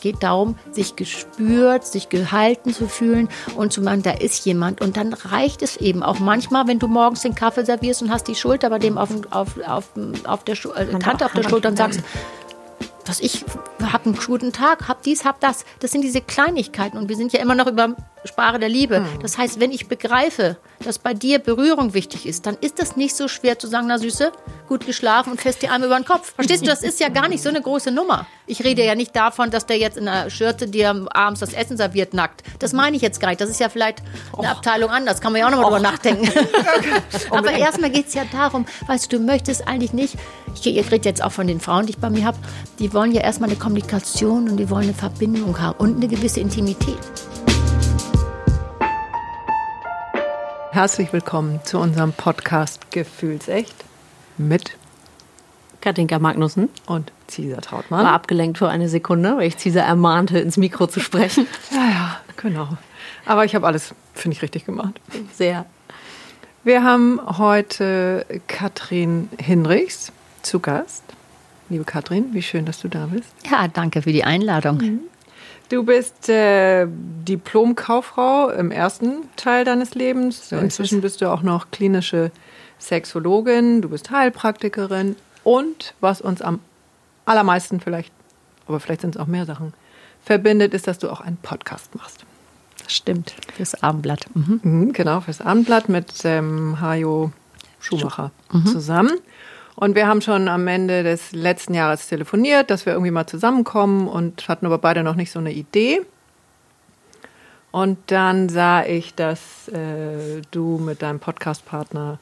Es geht darum, sich gespürt, sich gehalten zu fühlen und zu meinen, da ist jemand. Und dann reicht es eben auch manchmal, wenn du morgens den Kaffee servierst und hast die Schulter bei dem auf, auf, auf, auf der Schu äh, Tante auf der Schulter und sagst, was ich habe einen guten Tag, hab dies, hab das. Das sind diese Kleinigkeiten und wir sind ja immer noch über Sprache der Liebe. Mhm. Das heißt, wenn ich begreife, dass bei dir Berührung wichtig ist, dann ist das nicht so schwer zu sagen, na Süße, gut geschlafen und fest die Arme über den Kopf. Verstehst du, das ist ja gar nicht so eine große Nummer. Ich rede ja nicht davon, dass der jetzt in einer Schürze dir abends das Essen serviert nackt. Das meine ich jetzt gar nicht. Das ist ja vielleicht eine Och. Abteilung anders. Kann man ja auch nochmal drüber nachdenken. Aber erstmal geht es ja darum, weißt du, du möchtest eigentlich nicht, ich, ich rede jetzt auch von den Frauen, die ich bei mir habe, die wollen ja erstmal eine Kommunikation und die wollen eine Verbindung haben und eine gewisse Intimität. Herzlich willkommen zu unserem Podcast Gefühlsecht mit Katinka Magnussen und Cesar Trautmann. War abgelenkt für eine Sekunde, weil ich Cesar ermahnte, ins Mikro zu sprechen. ja, ja, genau. Aber ich habe alles, finde ich, richtig gemacht. Sehr. Wir haben heute Katrin Hinrichs zu Gast. Liebe Katrin, wie schön, dass du da bist. Ja, danke für die Einladung. Mhm. Du bist äh, Diplom-Kauffrau im ersten Teil deines Lebens. Inzwischen bist du auch noch klinische Sexologin, du bist Heilpraktikerin und was uns am allermeisten vielleicht, aber vielleicht sind es auch mehr Sachen, verbindet, ist, dass du auch einen Podcast machst. Das stimmt, fürs Abendblatt. Mhm. Mhm, genau, fürs Abendblatt mit ähm, Hajo Schumacher mhm. zusammen. Und wir haben schon am Ende des letzten Jahres telefoniert, dass wir irgendwie mal zusammenkommen und hatten aber beide noch nicht so eine Idee. Und dann sah ich, dass äh, du mit deinem Podcastpartner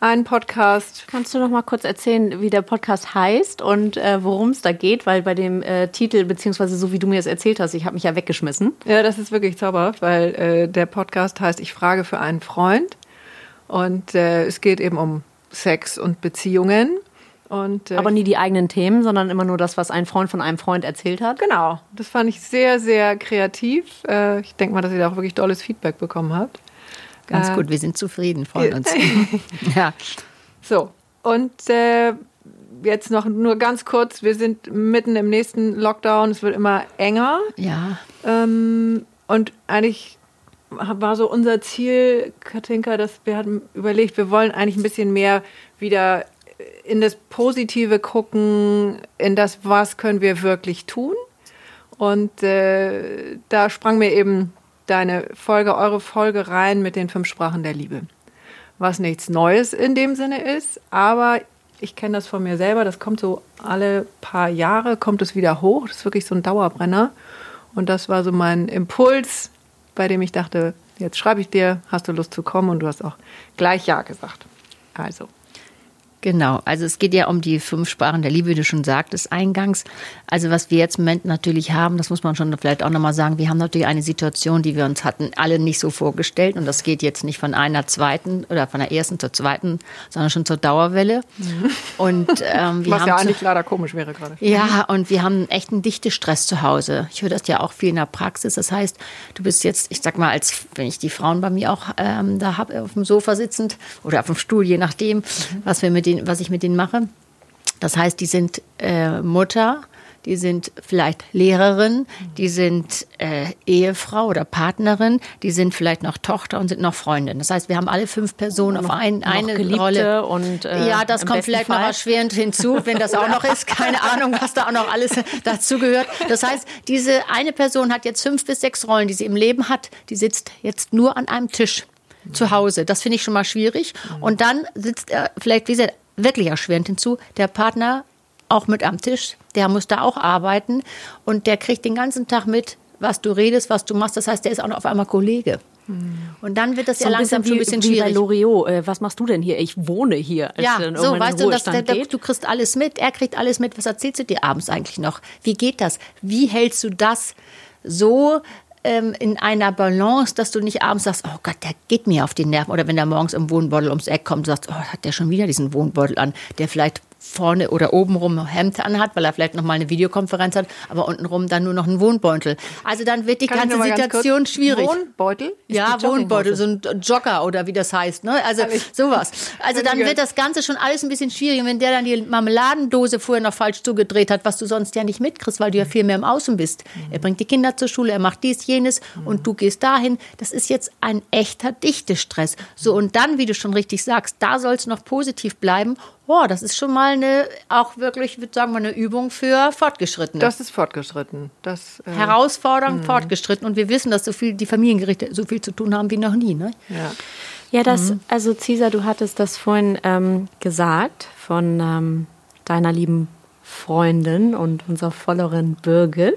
einen Podcast. Kannst du noch mal kurz erzählen, wie der Podcast heißt und äh, worum es da geht? Weil bei dem äh, Titel, beziehungsweise so wie du mir das erzählt hast, ich habe mich ja weggeschmissen. Ja, das ist wirklich zauberhaft, weil äh, der Podcast heißt Ich frage für einen Freund. Und äh, es geht eben um Sex und Beziehungen. Und, äh, Aber nie die eigenen Themen, sondern immer nur das, was ein Freund von einem Freund erzählt hat. Genau. Das fand ich sehr, sehr kreativ. Äh, ich denke mal, dass ihr da auch wirklich tolles Feedback bekommen habt. Ganz äh, gut, wir sind zufrieden, freuen uns. ja. So, und äh, jetzt noch nur ganz kurz: Wir sind mitten im nächsten Lockdown, es wird immer enger. Ja. Ähm, und eigentlich war so unser Ziel, Katinka, dass wir hatten überlegt, wir wollen eigentlich ein bisschen mehr wieder in das Positive gucken, in das, was können wir wirklich tun. Und äh, da sprang mir eben deine Folge, eure Folge rein mit den fünf Sprachen der Liebe. Was nichts Neues in dem Sinne ist, aber ich kenne das von mir selber, das kommt so alle paar Jahre, kommt es wieder hoch. Das ist wirklich so ein Dauerbrenner. Und das war so mein Impuls, bei dem ich dachte, jetzt schreibe ich dir, hast du Lust zu kommen? Und du hast auch gleich Ja gesagt. Also, Genau, also es geht ja um die fünf Sprachen der Liebe, wie du schon sagtest eingangs. Also was wir jetzt im Moment natürlich haben, das muss man schon vielleicht auch nochmal sagen, wir haben natürlich eine Situation, die wir uns hatten alle nicht so vorgestellt und das geht jetzt nicht von einer zweiten oder von der ersten zur zweiten, sondern schon zur Dauerwelle. Mhm. Und, ähm, wir Was haben ja eigentlich leider komisch wäre gerade. Ja, und wir haben echt einen dichten Stress zu Hause. Ich höre das ja auch viel in der Praxis. Das heißt, du bist jetzt, ich sag mal, als wenn ich die Frauen bei mir auch ähm, da habe, auf dem Sofa sitzend oder auf dem Stuhl, je nachdem, mhm. was wir mit denen denen, was ich mit denen mache. Das heißt, die sind äh, Mutter, die sind vielleicht Lehrerin, die sind äh, Ehefrau oder Partnerin, die sind vielleicht noch Tochter und sind noch Freundin. Das heißt, wir haben alle fünf Personen auf ein, eine Geliebte Rolle. Und, äh, ja, das kommt vielleicht Fall. noch erschwerend hinzu, wenn das auch noch ist. Keine Ahnung, was da auch noch alles dazu gehört. Das heißt, diese eine Person hat jetzt fünf bis sechs Rollen, die sie im Leben hat. Die sitzt jetzt nur an einem Tisch zu Hause. Das finde ich schon mal schwierig. Und dann sitzt er vielleicht, wie gesagt, wirklich erschwerend hinzu, der Partner auch mit am Tisch, der muss da auch arbeiten und der kriegt den ganzen Tag mit, was du redest, was du machst. Das heißt, der ist auch noch auf einmal Kollege. Und dann wird das so ja langsam schon ein bisschen wie, schwierig. Wie bei Loriot, äh, was machst du denn hier? Ich wohne hier. ja, so, weißt du, das, der, der, du kriegst alles mit, er kriegt alles mit. Was erzählst du dir abends eigentlich noch? Wie geht das? Wie hältst du das so ähm, in einer Balance, dass du nicht abends sagst, oh Gott, der geht mir auf die Nerven. Oder wenn der morgens im Wohnbeutel ums Eck kommt, sagst, oh, hat der schon wieder diesen Wohnbeutel an, der vielleicht vorne oder obenrum Hemd anhat, weil er vielleicht noch mal eine Videokonferenz hat, aber untenrum dann nur noch einen Wohnbeutel. Also dann wird die Kann ganze Situation kurz- schwierig. Wohnbeutel? Ja, Wohnbeutel, so ein Jogger oder wie das heißt, ne? Also Ehrlich? sowas. Also dann wird das Ganze schon alles ein bisschen schwierig. Und wenn der dann die Marmeladendose vorher noch falsch zugedreht hat, was du sonst ja nicht mitkriegst, weil du ja viel mehr im Außen bist. Er bringt die Kinder zur Schule, er macht dies, jenes und du gehst dahin. Das ist jetzt ein echter Dichtestress. So, und dann, wie du schon richtig sagst, da soll es noch positiv bleiben. Boah, das ist schon mal eine, auch wirklich, ich würde sagen, mal eine Übung für Fortgeschrittene. Das ist fortgeschritten. Das, äh, Herausfordernd, fortgeschritten. Und wir wissen, dass so viel die Familiengerichte so viel zu tun haben wie noch nie. Ne? ja. Ja, das, also Cesar, du hattest das vorhin ähm, gesagt von ähm, deiner lieben Freundin und unserer Followerin Birgit.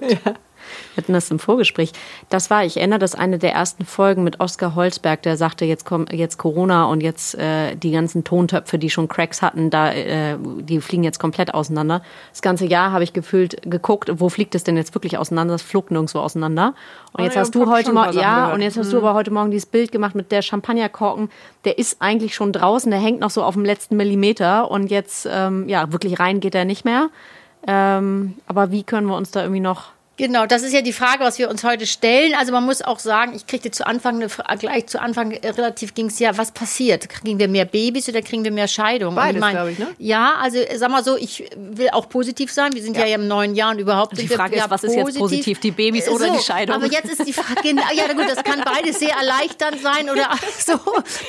Wir hatten das im Vorgespräch. Das war, ich erinnere, das eine der ersten Folgen mit Oskar Holzberg, der sagte, jetzt kommt jetzt Corona und jetzt äh, die ganzen Tontöpfe, die schon Cracks hatten, da äh, die fliegen jetzt komplett auseinander. Das ganze Jahr habe ich gefühlt geguckt, wo fliegt es denn jetzt wirklich auseinander? Das flog nirgendwo auseinander. Und Oh jetzt ja, hast du heute Morgen, ja, und jetzt hast du aber heute Morgen dieses Bild gemacht mit der Champagnerkorken. Der ist eigentlich schon draußen, der hängt noch so auf dem letzten Millimeter und jetzt, ähm, ja, wirklich rein geht er nicht mehr. Ähm, aber wie können wir uns da irgendwie noch Genau, das ist ja die Frage, was wir uns heute stellen. Also man muss auch sagen, ich kriegte zu Anfang eine gleich zu Anfang äh, relativ ging es ja, was passiert? Kriegen wir mehr Babys oder kriegen wir mehr Scheidungen? Und Beides, mein, glaub ich, ne? Ja, also äh, sag mal so, ich will auch positiv sein. Wir sind ja, im neuen Jahr und überhaupt Die sind wir Frage ist, ja was ist jetzt positiv, die Babys oder die Scheidung? Aber jetzt ist die Frage, genau, ja gut, das kann beides sehr erleichternd sein oder so.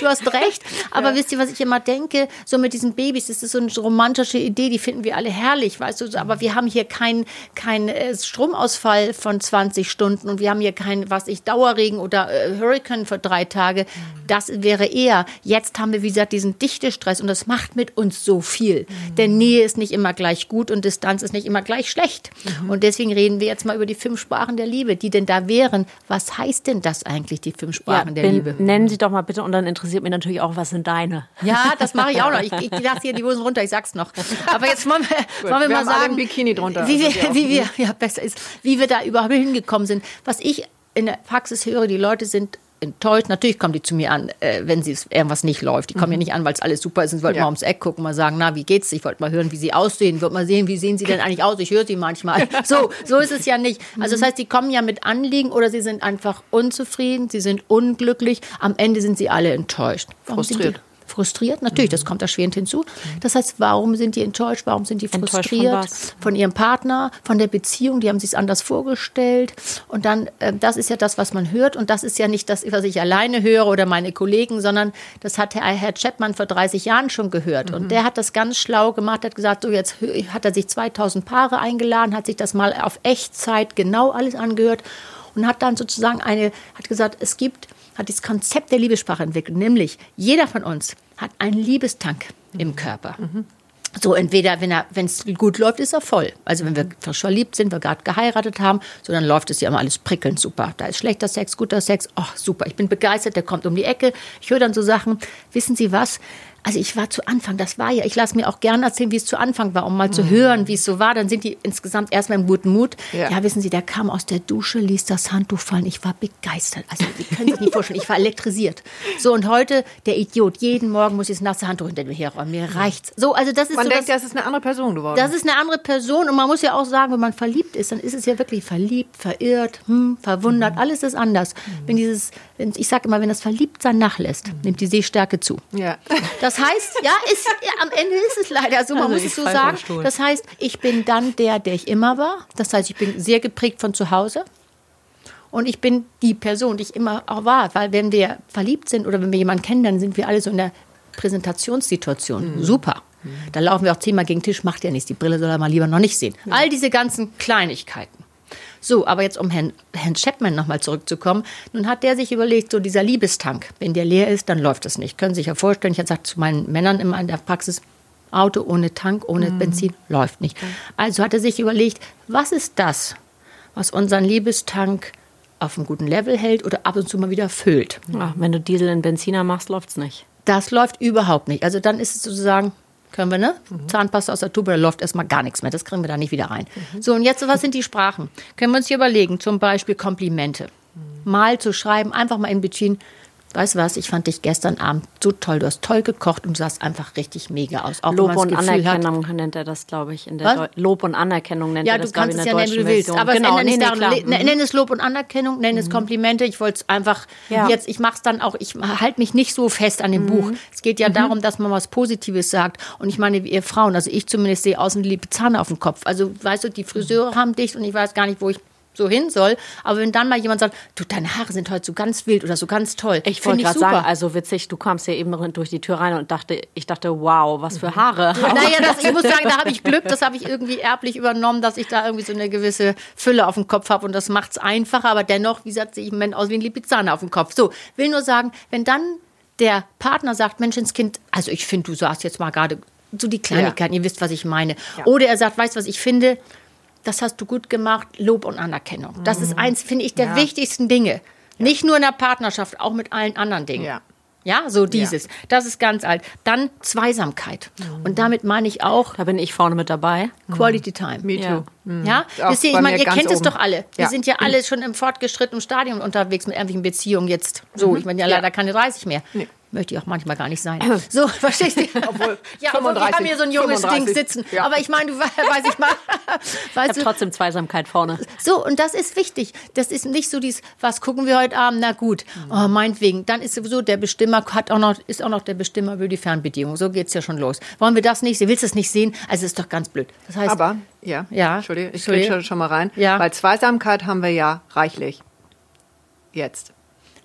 Du hast recht. Aber wisst ihr, was ich immer denke? So mit diesen Babys, das ist so eine romantische Idee, die finden wir alle herrlich, weißt du. Aber wir haben hier keinen kein, äh, Stromausfall von 20 Stunden und wir haben hier keinen, was ich, Dauerregen oder äh, Hurricane für drei Tage. Das wäre eher. Jetzt haben wir, wie gesagt, diesen Dichtestress und das macht mit uns so viel. Denn Nähe ist nicht immer gleich gut und Distanz ist nicht immer gleich schlecht. Und deswegen reden wir jetzt mal über die fünf Sprachen der Liebe, die denn da wären. Was heißt denn das eigentlich, die fünf Sprachen der ben- Liebe? Nennen Sie doch mal bitte und dann interessiert mich natürlich auch, was sind deine? Ja, das mache ich auch noch. Ich, ich lasse hier die Hosen runter, ich sag's noch. Aber jetzt wollen wir, wollen wir, wir mal sagen, Bikini drunter, wie also wir, wie wir, ja, besser ist, wie wir da überhaupt hingekommen sind. Was ich in der Praxis höre, die Leute sind enttäuscht. Natürlich kommen die zu mir an, äh, wenn sie irgendwas nicht läuft. Die kommen ja nicht an, weil es alles super ist. Sie wollten Ja. mal ums Eck gucken, mal sagen, na, wie geht's? Ich wollte mal hören, wie sie aussehen. Wollte mal sehen, wie sehen sie denn eigentlich aus? Ich höre sie manchmal. So, so ist es ja nicht. Also das heißt, die kommen ja mit Anliegen oder sie sind einfach unzufrieden, sie sind unglücklich. Am Ende sind sie alle enttäuscht. Warum Frustriert. Frustriert, natürlich, das kommt erschwerend hinzu. Das heißt, warum sind die enttäuscht? Warum sind die von frustriert? was? von ihrem Partner, von der Beziehung, die haben sich anders vorgestellt. Und dann, äh, das ist ja das, was man hört. Und das ist ja nicht das, was ich alleine höre oder meine Kollegen, sondern das hat Herr, Herr Chapman vor 30 Jahren schon gehört. Und der hat das ganz schlau gemacht, hat gesagt, so jetzt hat er sich 2000 Paare eingeladen, hat sich das mal auf Echtzeit genau alles angehört und hat dann sozusagen eine, hat gesagt, es gibt, hat das Konzept der Liebessprache entwickelt, nämlich jeder von uns hat einen Liebestank im Körper. So, entweder, wenn es gut läuft, ist er voll. Also, wenn wir frisch verliebt sind, wir gerade geheiratet haben, so, dann läuft es ja immer alles prickelnd super. Da ist schlechter Sex, guter Sex, oh, super, ich bin begeistert, der kommt um die Ecke. Ich höre dann so Sachen, wissen Sie was? Also, ich war zu Anfang, das war ja, ich lasse mir auch gerne erzählen, wie es zu Anfang war, um mal zu hören, wie es so war. Dann sind die insgesamt erstmal im guten Mut. Ja. Ja. wissen Sie, der kam aus der Dusche, ließ das Handtuch fallen. Ich war begeistert. Also, Sie können sich nicht vorstellen, ich war elektrisiert. So, und heute, der Idiot, jeden Morgen muss ich das nasse Handtuch hinter mir herräumen. Mir reicht's. So, also, das ist Man so denkt, das, das ist eine andere Person geworden. das ist eine andere Person und man muss ja auch sagen, wenn man verliebt ist, dann ist es ja wirklich verliebt, verirrt, hm, verwundert, alles ist anders. Wenn dieses, wenn, ich sage immer, wenn das Verliebtsein nachlässt, nimmt die Sehstärke zu. ja. Das heißt, ja, ist, am Ende ist es leider so, man Also muss ich es so sagen. Das heißt, ich bin dann der, der ich immer war. Das heißt, ich bin sehr geprägt von zu Hause. Und ich bin die Person, die ich immer auch war. Weil wenn wir verliebt sind oder wenn wir jemanden kennen, dann sind wir alle so in der Präsentationssituation. Mhm. Super. Da laufen wir auch zehnmal gegen den Tisch, macht ja nichts. Die Brille soll er mal lieber noch nicht sehen. All diese ganzen Kleinigkeiten. So, aber jetzt um Herrn, Herrn Chapman nochmal zurückzukommen. Nun hat der sich überlegt, so dieser Liebestank, wenn der leer ist, dann läuft es nicht. Können Sie sich ja vorstellen, ich habe gesagt zu meinen Männern immer in der Praxis, Auto ohne Tank, ohne Benzin läuft nicht. Also hat er sich überlegt, was ist das, was unseren Liebestank auf einem guten Level hält oder ab und zu mal wieder füllt. Ja, wenn du Diesel in Benziner machst, läuft's nicht. Das läuft überhaupt nicht. Also dann ist es sozusagen, können wir, ne? Mhm. Zahnpasta aus der Tube, da läuft erstmal gar nichts mehr. Das kriegen wir da nicht wieder rein. So, und jetzt, was sind die Sprachen? Können wir uns hier überlegen, zum Beispiel Komplimente. Mhm. Mal zu schreiben, einfach mal in Between. Weißt du was, ich fand dich gestern Abend so toll, du hast toll gekocht und du sahst einfach richtig mega aus. Auch Lob und Gefühl hat, Anerkennung nennt er das, glaube ich. In der Was? Deu Lob und Anerkennung nennt Ja, er du das, glaube ich, kannst in es ja der nennen, wie du deutschen willst. Aber genau, es ändert nee, daran. Ne- Nenn es Lob und Anerkennung, nenn es Komplimente. Ich wollte es einfach Ja. jetzt, ich mache es dann auch, ich halte mich nicht so fest an dem Buch. Es geht ja darum, dass man was Positives sagt. Und ich meine, ihr Frauen, also ich zumindest sehe außen liebe Zahn auf dem Kopf. Also, weißt du, die Friseure haben dicht und ich weiß gar nicht, wo ich so hin soll. Aber wenn dann mal jemand sagt, du, deine Haare sind heute so ganz wild oder so ganz toll. Ich wollte gerade sagen, also witzig, du kamst hier eben durch die Tür rein und dachte, ich dachte, wow, was für Haare. Naja, das, ich muss sagen, da habe ich Glück, das habe ich irgendwie erblich übernommen, dass ich da irgendwie so eine gewisse Fülle auf dem Kopf habe und das macht es einfacher, aber dennoch, wie gesagt, sehe ich im Moment aus wie ein Lipizzaner auf dem Kopf. So, will nur sagen, wenn dann der Partner sagt, Menschenskind, also ich finde, du sagst jetzt mal gerade so die Kleinigkeiten, ihr wisst, was ich meine. Oder er sagt, weißt du, was ich finde, das hast du gut gemacht, Lob und Anerkennung. Das Mhm. ist eins, finde ich, der wichtigsten Dinge. Nicht nur in der Partnerschaft, auch mit allen anderen Dingen. Ja. Ja, so dieses. Das ist ganz alt. Dann Zweisamkeit. Mhm. Und damit meine ich auch Da bin ich vorne mit dabei. Quality Time. Me Ja. too. Mhm. Ja, wisst ihr, ich meine, ihr kennt es oben. doch alle. Wir Ja. sind ja alle schon im fortgeschrittenen Stadium unterwegs mit irgendwelchen Beziehungen jetzt. So, ich meine ja leider keine 30 mehr. Nee. Möchte ich auch manchmal gar nicht sein. So, verstehst du? Obwohl, ja, obwohl wir 35, haben hier so ein junges 35, Ding sitzen. ja. Aber ich meine, du we- weiß ich mal. Ich Weißt habe du, trotzdem Zweisamkeit vorne. so, und das ist wichtig. Das ist nicht so dieses, was gucken wir heute Abend? Na gut, oh, meinetwegen. Dann ist sowieso der Bestimmer, hat auch noch, ist auch noch der Bestimmer über die Fernbedienung. So geht's ja schon los. Wollen wir das nicht? Willst du das nicht sehen? Also, ist doch ganz blöd. Das heißt, Aber, ja, Ja. Entschuldige, ich Entschuldige. grätsche schon mal rein. Ja. Weil Zweisamkeit haben wir ja reichlich. Jetzt.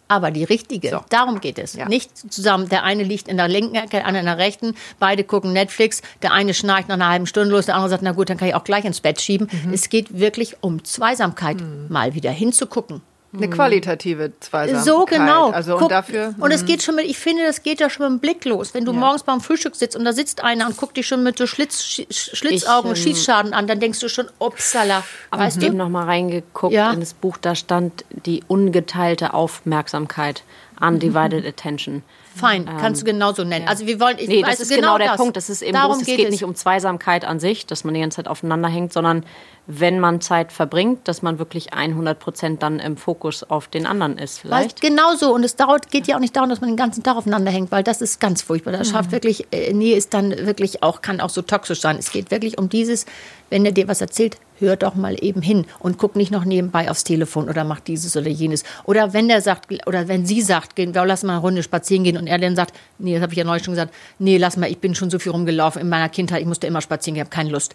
Aber die richtige, So. darum geht es. Ja. Nicht zusammen, der eine liegt in der linken Ecke, der andere in der rechten, beide gucken Netflix, der eine schnarcht nach einer halben Stunde los, der andere sagt, na gut, dann kann ich auch gleich ins Bett schieben. Mhm. Es geht wirklich um Zweisamkeit, mal wieder hinzugucken. Eine qualitative Zweisamkeit. So genau. Also Guck, und dafür. Und es geht schon mit, ich finde, das geht ja schon mit dem Blick los. Wenn du morgens beim Frühstück sitzt und da sitzt einer und guckt dich schon mit so Schlitz, Sch- Schlitzaugen und Ich, ähm, Schießschaden an, dann denkst du schon, upsala. Aber Weißt ich habe noch mal reingeguckt Ja. in das Buch, da stand die ungeteilte Aufmerksamkeit, undivided attention. Fein, kannst du genauso nennen. Also wir wollen, ich Nee, weiß das ist genau, der das. Punkt. Das ist eben Darum bloß, es geht geht es. nicht um Zweisamkeit an sich, dass man die ganze Zeit aufeinander hängt, sondern wenn man Zeit verbringt, dass man wirklich 100 Prozent dann im Fokus auf den anderen ist Weil vielleicht. genau so. Und es dauert, geht ja auch nicht darum, dass man den ganzen Tag aufeinander hängt, weil das ist ganz furchtbar. Das schafft wirklich, äh, Nähe ist dann wirklich auch, kann auch so toxisch sein. Es geht wirklich um dieses, wenn er dir was erzählt, hör doch mal eben hin und guck nicht noch nebenbei aufs Telefon oder mach dieses oder jenes. Oder wenn der sagt, oder wenn sie sagt, gehen, wir lass mal eine Runde spazieren gehen und er dann sagt, nee, das habe ich ja neulich schon gesagt, nee, lass mal, ich bin schon so viel rumgelaufen in meiner Kindheit, ich musste immer spazieren gehen, ich habe keine Lust.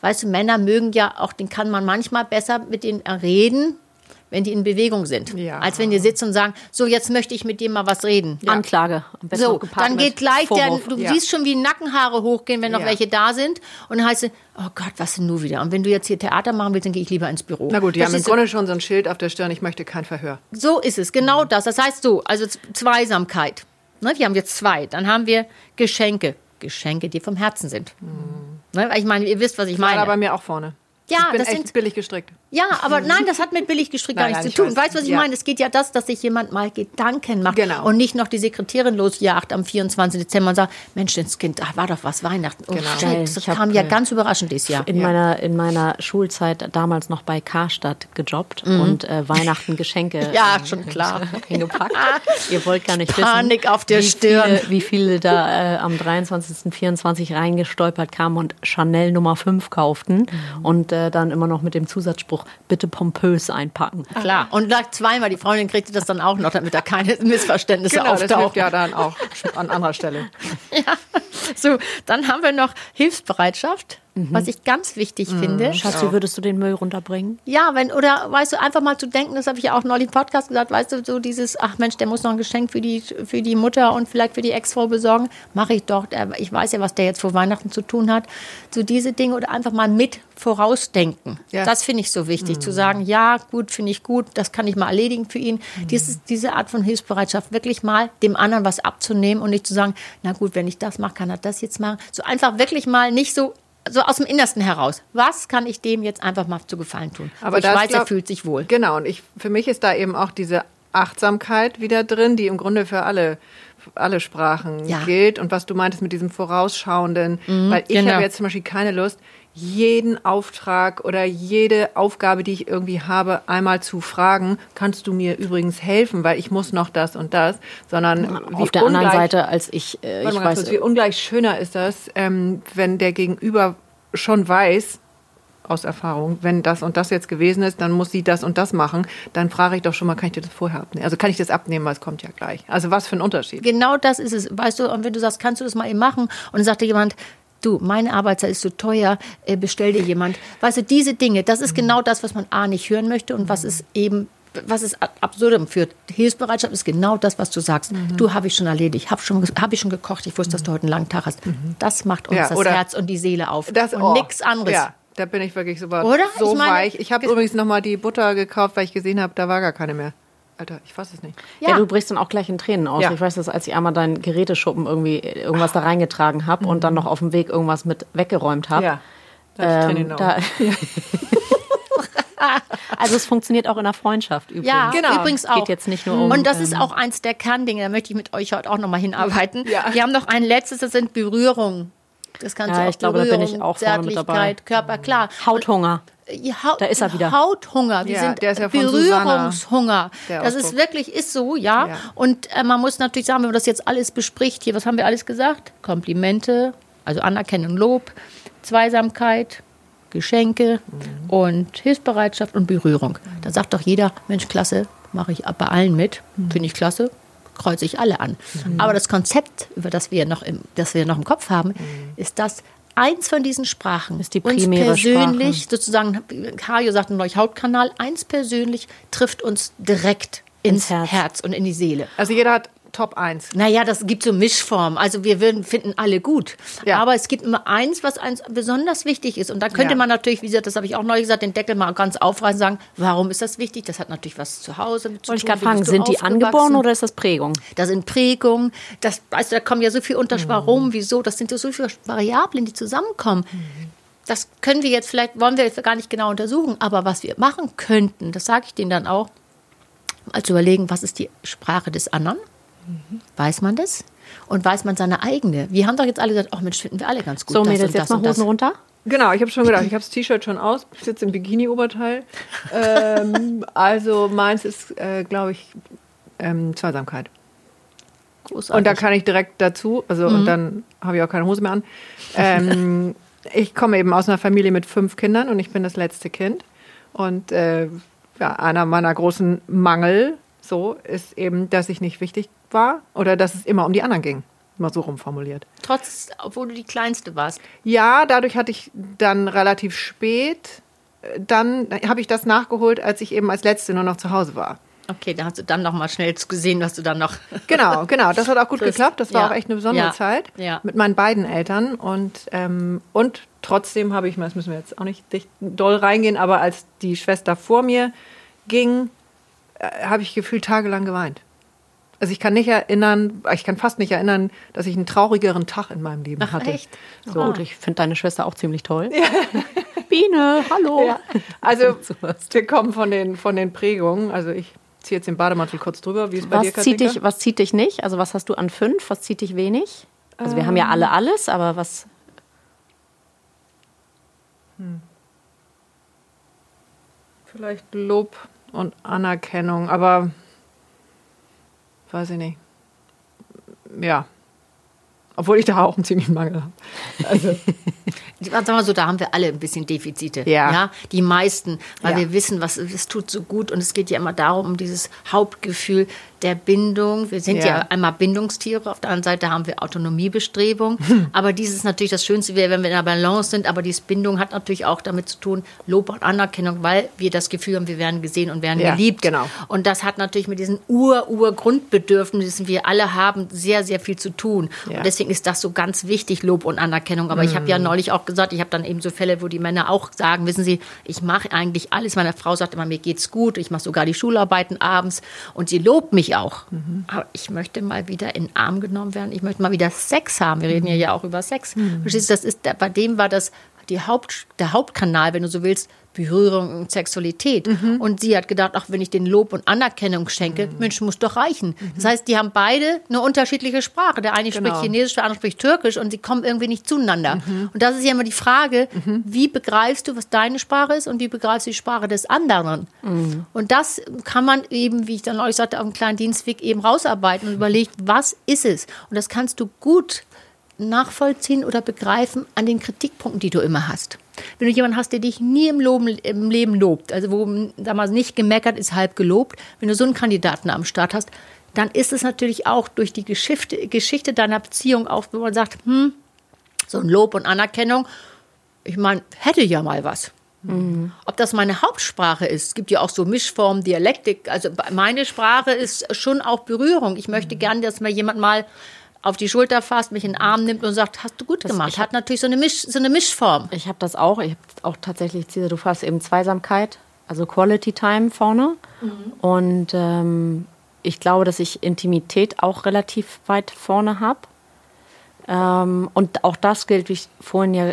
Weißt du, Männer mögen ja auch, den kann man manchmal besser mit denen reden, wenn die in Bewegung sind, Ja. als wenn die sitzen und sagen, so jetzt möchte ich mit dir mal was reden. Anklage. Am besten So, dann geht gleich der, du Ja. siehst schon, wie Nackenhaare hochgehen, wenn noch Ja. welche da sind. Und dann heißt es, oh Gott, was denn nur wieder? Und wenn du jetzt hier Theater machen willst, dann gehe ich lieber ins Büro. Na gut, die haben im? Grunde schon so ein Schild auf der Stirn, ich möchte kein Verhör. So ist es, genau das. Das heißt so, also Zweisamkeit. Ne, wir haben jetzt zwei. Dann haben wir Geschenke. Geschenke, die vom Herzen sind. Ne, ich meine, ihr wisst, was ich War meine. da bei mir auch vorne. Ja, ich bin das echt sind- billig gestrickt. Ja, aber nein, das hat mit billig gestrickt gar Nein, nichts nein, zu ich tun. weiß. Weißt du, was ich Ja. meine? Es geht ja das, dass sich jemand mal Gedanken macht Genau. und nicht noch die Sekretärin losjagt am 24. Dezember und sagt, Mensch, das Kind, da war doch was Weihnachten. Oh, Genau. shit, das Ich hab, kam ja äh, ganz überraschend dieses Jahr. in, meiner, in meiner Schulzeit damals noch bei Karstadt gejobbt und äh, Weihnachten Geschenke Mhm. Ja, äh, schon klar. hingepackt. Ihr wollt gar nicht Panik wissen, auf der wie Stirn. Viele, wie viele da äh, am 23., 24 reingestolpert kamen und Chanel Nummer 5 kauften Mhm. und äh, dann immer noch mit dem Zusatzspruch, bitte pompös einpacken. Klar. Und gleich zweimal, die Freundin kriegte das dann auch noch, damit da keine Missverständnisse Genau, das hilft auftauchen. ja dann auch an anderer Stelle. So, dann haben wir noch Hilfsbereitschaft, was ich ganz wichtig finde. Schatz, wie würdest du den Müll runterbringen? Ja, wenn, oder weißt du, einfach mal zu denken, das habe ich ja auch neulich im Podcast gesagt, weißt du, so dieses, ach Mensch, der muss noch ein Geschenk für die, für die Mutter und vielleicht für die Ex-Frau besorgen. Mache ich doch. Der- Ich weiß ja, was der jetzt vor Weihnachten zu tun hat. So diese Dinge oder einfach mal mit vorausdenken. Ja. Das finde ich so wichtig, zu sagen, ja, gut, finde ich gut, das kann ich mal erledigen für ihn. Dieses, diese Art von Hilfsbereitschaft, wirklich mal dem anderen was abzunehmen und nicht zu sagen, na gut, wenn ich das mache, kann er das jetzt machen. So einfach wirklich mal nicht so so aus dem Innersten heraus. Was kann ich dem jetzt einfach mal zu Gefallen tun? Aber ich weiß, er glaub- fühlt sich wohl. Genau, und ich, für mich ist da eben auch diese Achtsamkeit wieder drin, die im Grunde für alle, alle Sprachen Ja. gilt. Und was du meintest mit diesem Vorausschauenden, weil ich genau. habe jetzt zum Beispiel keine Lust, jeden Auftrag oder jede Aufgabe, die ich irgendwie habe, einmal zu fragen, kannst du mir übrigens helfen, weil ich muss noch das und das, sondern auf der anderen Seite, als ich, äh, ich weiß, kurz, wie ungleich schöner ist das, ähm, wenn der Gegenüber schon weiß, aus Erfahrung, wenn das und das jetzt gewesen ist, dann muss sie das und das machen, dann frage ich doch schon mal, kann ich dir das vorher abnehmen? Also kann ich das abnehmen, weil es kommt ja gleich. Also was für ein Unterschied. Genau das ist es. Weißt du, und wenn du sagst, kannst du das mal eben machen? Und dann sagt dir jemand, du, meine Arbeitszeit ist so teuer, äh, bestell dir jemand. Weißt du, diese Dinge, das ist genau das, was man A nicht hören möchte und was es eben was es absurdum führt. Hilfsbereitschaft ist genau das, was du sagst. Mhm. Du habe ich schon erledigt, habe schon, hab ich schon gekocht, ich wusste, dass du heute einen langen Tag hast. Mhm. Das macht uns ja, das Herz und die Seele auf. Das, und oh, nichts anderes. Ja. Da bin ich wirklich so, Oder? so ich meine, weich. Ich habe übrigens noch mal die Butter gekauft, weil ich gesehen habe, da war gar keine mehr. Alter, ich weiß es nicht. Ja. ja. du brichst dann auch gleich in Tränen aus. Ja. Ich weiß das, als ich einmal deinen Geräteschuppen irgendwie irgendwas da reingetragen habe mhm. und dann noch auf dem Weg irgendwas mit weggeräumt habe. Ja. Da ähm, da, ja. also es funktioniert auch in der Freundschaft übrigens. Ja, genau. übrigens auch. Geht jetzt nicht nur um. Und das ist ähm, auch eins der Kerndinge, da möchte ich mit euch heute auch nochmal hinarbeiten. Ja. Wir haben noch ein letztes, das sind Berührungen. Das kannst ja, du auch ich glaube, da bin ich auch mit dabei. Körper, klar. Hauthunger. Haut, da ist er wieder. Hauthunger. Wir ja, sind ja Berührungshunger. Das ist wirklich, ist so, ja. ja. Und äh, man muss natürlich sagen, wenn man das jetzt alles bespricht, hier, was haben wir alles gesagt? Komplimente, also Anerkennung, Lob, Zweisamkeit, Geschenke mhm. und Hilfsbereitschaft und Berührung. Da sagt doch jeder, Mensch, klasse, mache ich bei allen mit, mhm. finde ich klasse, kreuze ich alle an. Mhm. Aber das Konzept, über das wir noch im, das wir noch im Kopf haben, mhm. ist das, eins von diesen Sprachen ist die primäre uns persönlich, Sprache. sozusagen, Kajo sagt neulich Hautkanal, eins persönlich trifft uns direkt ins, ins Herz. Herz. und in die Seele. Also jeder hat Top 1? Naja, das gibt so Mischformen. Also wir würden, finden alle gut. Ja. Aber es gibt immer eins, was eins besonders wichtig ist. Und da könnte ja. man natürlich, wie gesagt, das habe ich auch neulich gesagt, den Deckel mal ganz aufreißen und sagen, warum ist das wichtig? Das hat natürlich was zu Hause mit zu und ich tun. Fragen, sind die angeboren oder ist das Prägung? Das sind Prägung. Das, weißt du, da kommen ja so viel unter. Mhm. Warum, wieso? Das sind ja so viele Variablen, die zusammenkommen. Mhm. Das können wir jetzt vielleicht, wollen wir jetzt gar nicht genau untersuchen. Aber was wir machen könnten, das sage ich denen dann auch, mal zu überlegen, was ist die Sprache des anderen? Mhm. Weiß man das? Und weiß man seine eigene? Wir haben doch jetzt alle gesagt, ach Mensch, finden wir alle ganz gut. So, Mädels, jetzt mal Hosen runter. Genau, ich habe schon gedacht, ich habe das T-Shirt schon aus, ich sitze im Bikini-Oberteil. ähm, also meins ist, äh, glaube ich, ähm, Zweisamkeit. Großartig. Und da kann ich direkt dazu, also mhm. und dann habe ich auch keine Hose mehr an. Ähm, ich komme eben aus einer Familie mit fünf Kindern und ich bin das letzte Kind. Und äh, ja, einer meiner großen Mangel so ist eben, dass ich nicht wichtig war oder dass es immer um die anderen ging. Mal so rumformuliert. Trotz, obwohl du die Kleinste warst. Ja, dadurch hatte ich dann relativ spät, äh, dann habe ich das nachgeholt, als ich eben als Letzte nur noch zu Hause war. Okay, da hast du dann noch mal schnell gesehen, was du dann noch. Genau, genau. Das hat auch gut geklappt. Das war ja. auch echt eine besondere ja. Zeit ja. mit meinen beiden Eltern und ähm, und trotzdem habe ich, das müssen wir jetzt auch nicht doll reingehen, aber als die Schwester vor mir ging, habe ich gefühlt tagelang geweint. Also ich kann nicht erinnern, ich kann fast nicht erinnern, dass ich einen traurigeren Tag in meinem Leben Ach, hatte. Echt? So, oh. ich finde deine Schwester auch ziemlich toll. Ja. Biene, hallo. Ja. Also wir kommen von den, von den Prägungen. Also ich ziehe jetzt den Bademantel kurz drüber. Wie ist bei was dir, zieht dich, Was zieht dich nicht? Also was hast du an fünf? Was zieht dich wenig? Also wir ähm. haben ja alle alles, aber was... Hm. Vielleicht Lob und Anerkennung, aber weiß ich nicht. Ja. Obwohl ich da auch einen ziemlichen Mangel habe. Also. Sag mal so, da haben wir alle ein bisschen Defizite. Ja. ja? Die meisten, weil ja. wir wissen, was es tut so gut. Und es geht ja immer darum, um dieses Hauptgefühl, der Bindung. Wir sind ja. ja, einmal Bindungstiere, auf der anderen Seite haben wir Autonomiebestrebung. Hm. Aber dieses ist natürlich das Schönste wenn wir in der Balance sind. Aber diese Bindung hat natürlich auch damit zu tun, Lob und Anerkennung, weil wir das Gefühl haben, wir werden gesehen und werden ja, geliebt. Genau. Und das hat natürlich mit diesen Ur-Ur-Grundbedürfnissen, wir alle haben, sehr, sehr viel zu tun. Ja. Und deswegen ist das so ganz wichtig, Lob und Anerkennung. Aber hm. ich habe ja neulich auch gesagt, ich habe dann eben so Fälle, wo die Männer auch sagen, wissen Sie, ich mache eigentlich alles. Meine Frau sagt immer, mir geht's gut. Ich mache sogar die Schularbeiten abends. Und sie lobt mich auch. Mhm. Aber ich möchte mal wieder in den Arm genommen werden. Ich möchte mal wieder Sex haben. Wir reden ja, ja auch über Sex. Mhm. Verstehst du, das ist, bei dem war das die Haupt, der Hauptkanal, wenn du so willst, Berührung und Sexualität. Mhm. Und sie hat gedacht, ach, wenn ich den Lob und Anerkennung schenke, Mhm. Mensch, muss doch reichen. Das heißt, die haben beide eine unterschiedliche Sprache. Der eine Genau. spricht Chinesisch, der andere spricht Türkisch und sie kommen irgendwie nicht zueinander. Und das ist ja immer die Frage, wie begreifst du, was deine Sprache ist und wie begreifst du die Sprache des anderen? Und das kann man eben, wie ich dann euch sagte, auf einem kleinen Dienstweg eben rausarbeiten und überlegt, was ist es? Und das kannst du gut nachvollziehen oder begreifen an den Kritikpunkten, die du immer hast. Wenn du jemanden hast, der dich nie im, Loben, im Leben lobt, also wo damals nicht gemeckert ist, halb gelobt, wenn du so einen Kandidaten am Start hast, dann ist es natürlich auch durch die Geschichte, Geschichte deiner Beziehung auch, wo man sagt, hm, so ein Lob und Anerkennung, ich meine, hätte ja mal was. Ob das meine Hauptsprache ist, es gibt ja auch so Mischformen, Dialektik. Also meine Sprache ist schon auch Berührung. Ich möchte gern, dass mir jemand mal auf die Schulter fasst, mich in den Arm nimmt und sagt, hast du gut gemacht. ich Hat natürlich so eine, Misch, so eine Mischform. Ich habe das auch. Ich habe auch tatsächlich, Cesar, du fasst eben Zweisamkeit, also Quality Time vorne. Und ähm, ich glaube, dass ich Intimität auch relativ weit vorne habe. Ähm, und auch das gilt, wie ich vorhin ja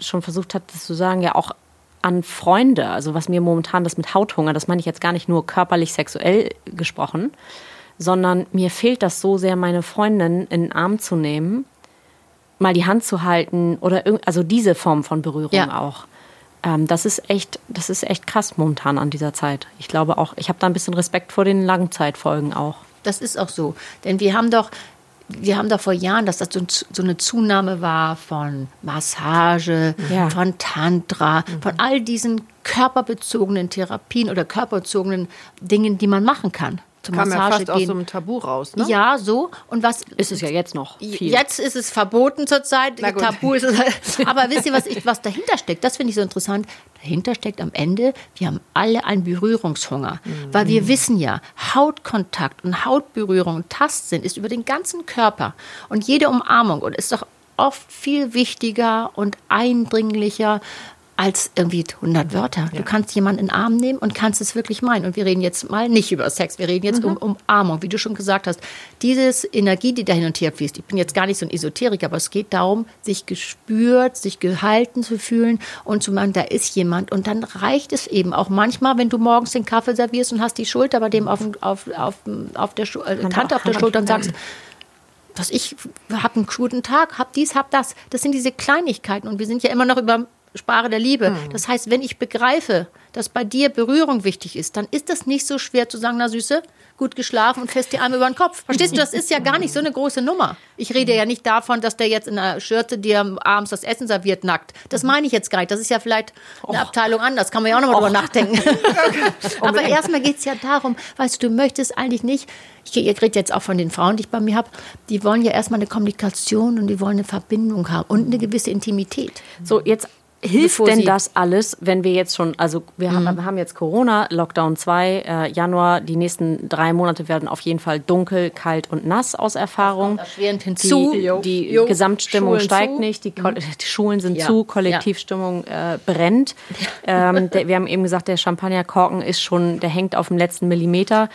schon versucht hatte zu sagen, ja auch an Freunde. Also was mir momentan das mit Hauthunger, das meine ich jetzt gar nicht nur körperlich sexuell gesprochen, sondern mir fehlt das so sehr, meine Freundin in den Arm zu nehmen, mal die Hand zu halten oder also diese Form von Berührung Ja. auch. Ähm, das ist echt, das ist echt krass momentan an dieser Zeit. Ich glaube auch, ich habe da ein bisschen Respekt vor den Langzeitfolgen auch. Das ist auch so. Denn wir haben doch, wir haben doch vor Jahren, dass das so, eine Zunahme war von Massage, Ja. von Tantra, von all diesen körperbezogenen Therapien oder körperbezogenen Dingen, die man machen kann. Zur Kam ja Massage fast aus gehen. so einem Tabu raus, ne? Ja, so. Und was Ist es ja jetzt noch viel. Jetzt ist es verboten zurzeit. Tabu ist es. Aber wisst ihr, was, ich, was dahinter steckt? Das finde ich so interessant. Dahinter steckt am Ende, wir haben alle einen Berührungshunger. Weil wir wissen ja, Hautkontakt und Hautberührung und Tastsinn ist über den ganzen Körper. Und jede Umarmung und ist doch oft viel wichtiger und eindringlicher als irgendwie 100 Wörter. Du kannst jemanden in den Arm nehmen und kannst es wirklich meinen. Und wir reden jetzt mal nicht über Sex, wir reden jetzt um Umarmung, wie du schon gesagt hast. Dieses Energie, die da hin und her fließt. Ich bin jetzt gar nicht so ein Esoteriker, aber es geht darum, sich gespürt, sich gehalten zu fühlen und zu meinen, da ist jemand. Und dann reicht es eben auch manchmal, wenn du morgens den Kaffee servierst und hast die Schulter bei dem auf, auf, auf, auf der Schu- äh, Tante auf der Schulter und sagst, was ich habe einen guten Tag, hab dies, hab das. Das sind diese Kleinigkeiten und wir sind ja immer noch über Sprache der Liebe. Das heißt, wenn ich begreife, dass bei dir Berührung wichtig ist, dann ist das nicht so schwer zu sagen, na Süße, gut geschlafen und fest die Arme über den Kopf. Verstehst du, das ist ja gar nicht so eine große Nummer. Ich rede ja nicht davon, dass der jetzt in einer Schürze dir abends das Essen serviert nackt. Das meine ich jetzt gar nicht. Das ist ja vielleicht eine Abteilung anders. Kann man ja auch nochmal drüber nachdenken. Aber erstmal geht es ja darum, weißt du, du möchtest eigentlich nicht, ich ihr redet jetzt auch von den Frauen, die ich bei mir habe, die wollen ja erstmal eine Kommunikation und die wollen eine Verbindung haben und eine gewisse Intimität. So, jetzt hilft Bevor denn das alles, wenn wir jetzt schon, also wir, haben, wir haben jetzt Corona, Lockdown 2, äh, Januar, die nächsten drei Monate werden auf jeden Fall dunkel, kalt und nass aus Erfahrung. Erschwerend hinzu. Die, die Jo. Gesamtstimmung Schulen steigt zu. nicht, die, Ko- die Schulen sind Ja. zu, Kollektivstimmung äh, brennt. Ähm, der, wir haben eben gesagt, der Champagnerkorken ist schon, der hängt auf dem letzten Millimeter.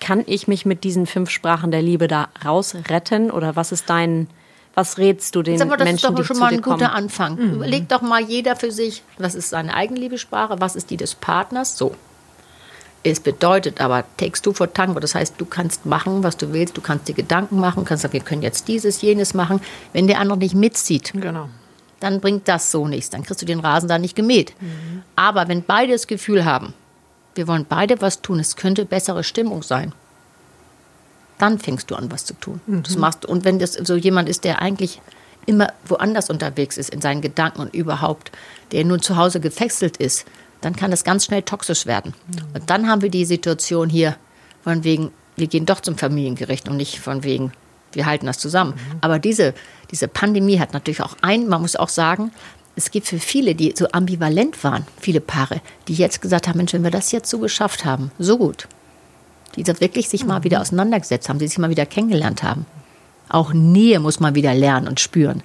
Kann ich mich mit diesen fünf Sprachen der Liebe da rausretten oder was ist dein, was rätst du den Sag mal, das Menschen, ist doch die schon zu mal dir ein guter kommen? Anfang. Überleg doch mal jeder für sich, was ist seine Eigenliebessprache, was ist die des Partners. So. Es bedeutet aber, takes du for tango. Das heißt, du kannst machen, was du willst, du kannst dir Gedanken machen, kannst sagen, wir können jetzt dieses, jenes machen. Wenn der andere nicht mitzieht, Genau. dann bringt das so nichts. Dann kriegst du den Rasen da nicht gemäht. Aber wenn beide das Gefühl haben, wir wollen beide was tun, es könnte bessere Stimmung sein, dann fängst du an, was zu tun. Das machst. Und wenn das so jemand ist, der eigentlich immer woanders unterwegs ist in seinen Gedanken und überhaupt, der nun zu Hause gefesselt ist, dann kann das ganz schnell toxisch werden. Und dann haben wir die Situation hier, von wegen, wir gehen doch zum Familiengericht und nicht von wegen, wir halten das zusammen. Aber diese, diese Pandemie hat natürlich auch ein, man muss auch sagen, es gibt für viele, die so ambivalent waren, viele Paare, die jetzt gesagt haben, Mensch, wenn wir das jetzt so geschafft haben, so gut, die da wirklich sich mal wieder auseinandergesetzt haben, die sich mal wieder kennengelernt haben. Auch Nähe muss man wieder lernen und spüren.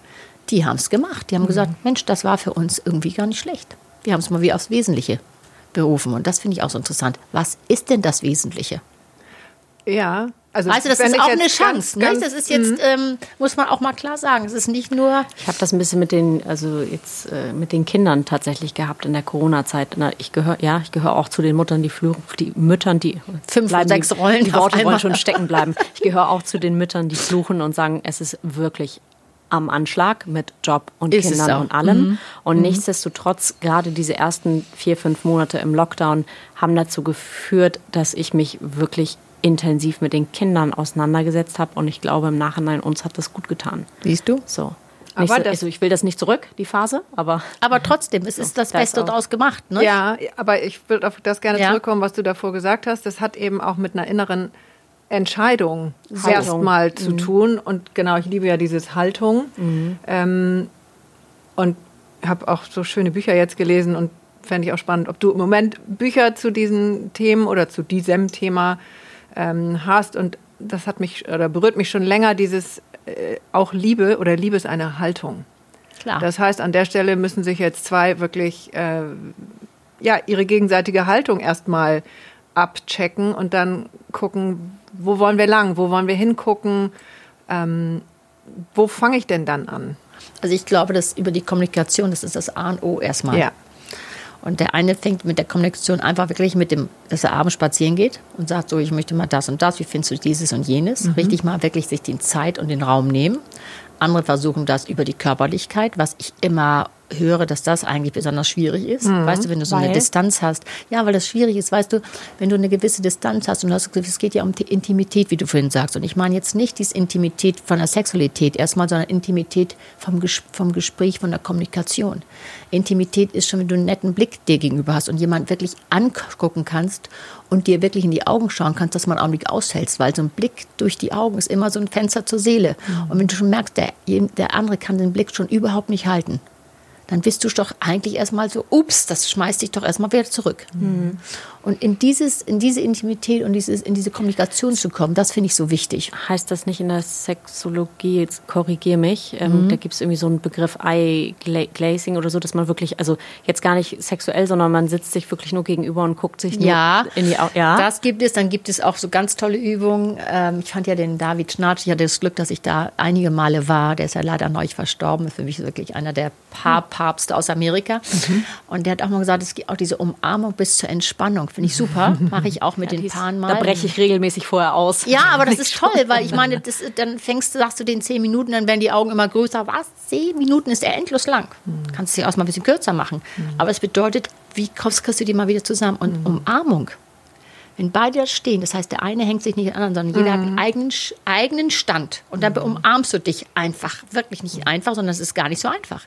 Die haben es gemacht. Die haben gesagt, Mensch, das war für uns irgendwie gar nicht schlecht. Wir haben es mal wieder aufs Wesentliche berufen. Und das finde ich auch so interessant. Was ist denn das Wesentliche? Ja, Also weißt du, das ist auch jetzt eine Chance. ganz- ne? Das ist jetzt, ähm, muss man auch mal klar sagen, es ist nicht nur Ich habe das ein bisschen mit den, also jetzt äh, mit den Kindern tatsächlich gehabt in der Corona-Zeit. Na, Ich gehöre, ja, ich gehöre auch zu den Muttern, die fluchen, die Müttern, die Fünf bleiben sechs die, Rollen Die auf Worte wollen schon stecken bleiben. Ich gehöre auch zu den Müttern, die fluchen und sagen, es ist wirklich am Anschlag mit Job und Ist Kindern und allem. Und nichtsdestotrotz, gerade diese ersten vier, fünf Monate im Lockdown haben dazu geführt, dass ich mich wirklich intensiv mit den Kindern auseinandergesetzt habe. Und ich glaube, im Nachhinein uns hat das gut getan. Siehst du? So. Aber so, das- also ich will das nicht zurück, die Phase, aber Aber trotzdem, es ist das da ist Beste draus gemacht. Ne? Ja, aber ich will auf das gerne Ja. zurückkommen, was du davor gesagt hast. Das hat eben auch mit einer inneren Entscheidung erstmal zu tun. Und genau, ich liebe ja dieses Haltung. Ähm, und habe auch so schöne Bücher jetzt gelesen und fände ich auch spannend, ob du im Moment Bücher zu diesen Themen oder zu diesem Thema ähm, hast. Und das hat mich oder berührt mich schon länger, dieses äh, auch Liebe oder Liebe ist eine Haltung. Klar. Das heißt, an der Stelle müssen sich jetzt zwei wirklich äh, ja, ihre gegenseitige Haltung erstmal abchecken und dann gucken, wo wollen wir lang, wo wollen wir hingucken, ähm, wo fange ich denn dann an? Also ich glaube, dass über die Kommunikation, das ist das A und O erstmal. Ja. Und der eine fängt mit der Kommunikation einfach wirklich mit dem, dass er abends spazieren geht und sagt so, ich möchte mal das und das, wie findest du dieses und jenes? Richtig mal wirklich sich die Zeit und den Raum nehmen. Andere versuchen das über die Körperlichkeit, was ich immer höre, dass das eigentlich besonders schwierig ist. Weißt du, wenn du so eine Weil? Distanz hast. Ja, weil das schwierig ist, weißt du, wenn du eine gewisse Distanz hast und hast es geht ja um die Intimität, wie du vorhin sagst. Und ich meine jetzt nicht diese Intimität von der Sexualität erstmal, sondern Intimität vom, Ges vom Gespräch, von der Kommunikation. Intimität ist schon, wenn du einen netten Blick dir gegenüber hast und jemand wirklich angucken kannst und dir wirklich in die Augen schauen kannst, dass man einen Augenblick aushältst, weil so ein Blick durch die Augen ist immer so ein Fenster zur Seele. Und wenn du schon merkst, der, der andere kann den Blick schon überhaupt nicht halten, dann bist du doch eigentlich erstmal so, ups, das schmeißt dich doch erstmal wieder zurück. Und in, dieses, in diese Intimität und dieses, in diese Kommunikation zu kommen, das finde ich so wichtig. heißt das nicht in der Sexologie, jetzt korrigier mich, ähm, Mhm. da gibt es irgendwie so einen Begriff Eye Gla Glazing oder so, dass man wirklich, also jetzt gar nicht sexuell, sondern man sitzt sich wirklich nur gegenüber und guckt sich nur Ja, in die Augen. Ja, das gibt es. Dann gibt es auch so ganz tolle Übungen. Ähm, ich fand ja den David Schnatsch, ich hatte das Glück, dass ich da einige Male war. Der ist ja leider neulich verstorben. Ist für mich wirklich einer der paar Papste aus Amerika. Und der hat auch mal gesagt, es gibt auch diese Umarmung bis zur Entspannung. Finde ich super. Mache ich auch mit den Dies- Paaren mal. da breche ich regelmäßig vorher aus. Ja, aber das ist toll, weil ich meine, das, dann fängst du, sagst du den zehn Minuten, dann werden die Augen immer größer. Was? Zehn Minuten ist ja endlos lang. Kannst du sie auch mal ein bisschen kürzer machen. Aber es bedeutet, wie kriegst, kriegst du die mal wieder zusammen? Und Umarmung. Wenn beide da stehen, das heißt, der eine hängt sich nicht an den anderen, sondern jeder hat einen eigenen, Sch- eigenen Stand. Und dann umarmst du dich einfach. Wirklich nicht einfach, sondern es ist gar nicht so einfach.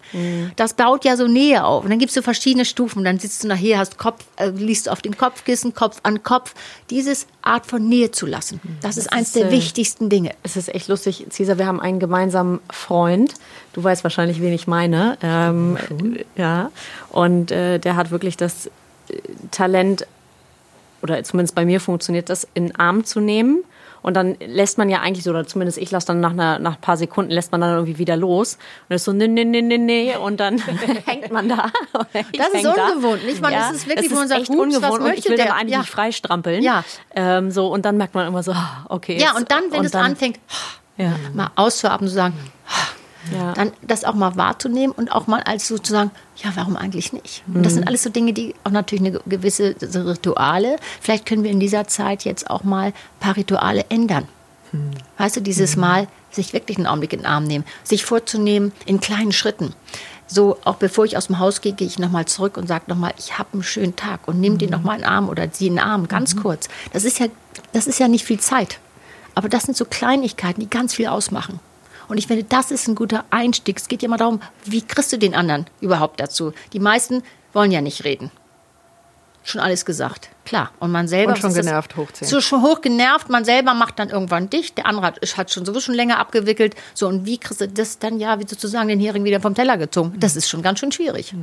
Das baut ja so Nähe auf. Und dann gibst du verschiedene Stufen. Dann sitzt du nachher, hast Kopf, äh, liest auf den Kopfkissen, Kopf an Kopf. Dieses Art von Nähe zu lassen, das, ist eins ist, der äh, wichtigsten Dinge. Es ist echt lustig, Cesar, wir haben einen gemeinsamen Freund. Du weißt wahrscheinlich, wen ich meine. Ähm, äh, ja. Und äh, der hat wirklich das äh, Talent, oder zumindest bei mir funktioniert das, in den Arm zu nehmen. Und dann lässt man ja eigentlich so, oder zumindest ich lasse dann nach, einer, nach ein paar Sekunden, lässt man dann irgendwie wieder los. Und ist so, nee, nee, nee, nee, nee. Und dann hängt man da. Das ist häng da. ungewohnt, nicht? Man, das ist wirklich, wo man sagt, echt hups, was ungewohnt. Und ich möchte will dann der? eigentlich Ja. freistrampeln. Ja. Ähm, so, und dann merkt man immer so, ah, okay. Ja, jetzt- und dann, wenn und es dann- anfängt, Ja. mal auszuatmen, zu sagen, Ja. dann das auch mal wahrzunehmen und auch mal als sozusagen, ja, warum eigentlich nicht? Und das sind alles so Dinge, die auch natürlich eine gewisse so Rituale. Vielleicht können wir in dieser Zeit jetzt auch mal ein paar Rituale ändern. Weißt du, dieses Mal sich wirklich einen Augenblick in den Arm nehmen, sich vorzunehmen in kleinen Schritten. So, auch bevor ich aus dem Haus gehe, gehe ich nochmal zurück und sage nochmal, ich habe einen schönen Tag und nimm den nochmal in den Arm oder zieh in den Arm, ganz kurz. Das ist, ja, das ist ja nicht viel Zeit. Aber das sind so Kleinigkeiten, die ganz viel ausmachen. Und ich finde, das ist ein guter Einstieg. Es geht ja immer darum, wie kriegst du den anderen überhaupt dazu? Die meisten wollen ja nicht reden. Schon alles gesagt, klar. Und man selber Und schon genervt hochziehen. So schon hoch genervt, man selber macht dann irgendwann dicht, der andere hat, hat schon sowieso schon länger abgewickelt. So, und wie kriegst du das dann ja, wie sozusagen den Hering wieder vom Teller gezogen? Das ist schon ganz schön schwierig.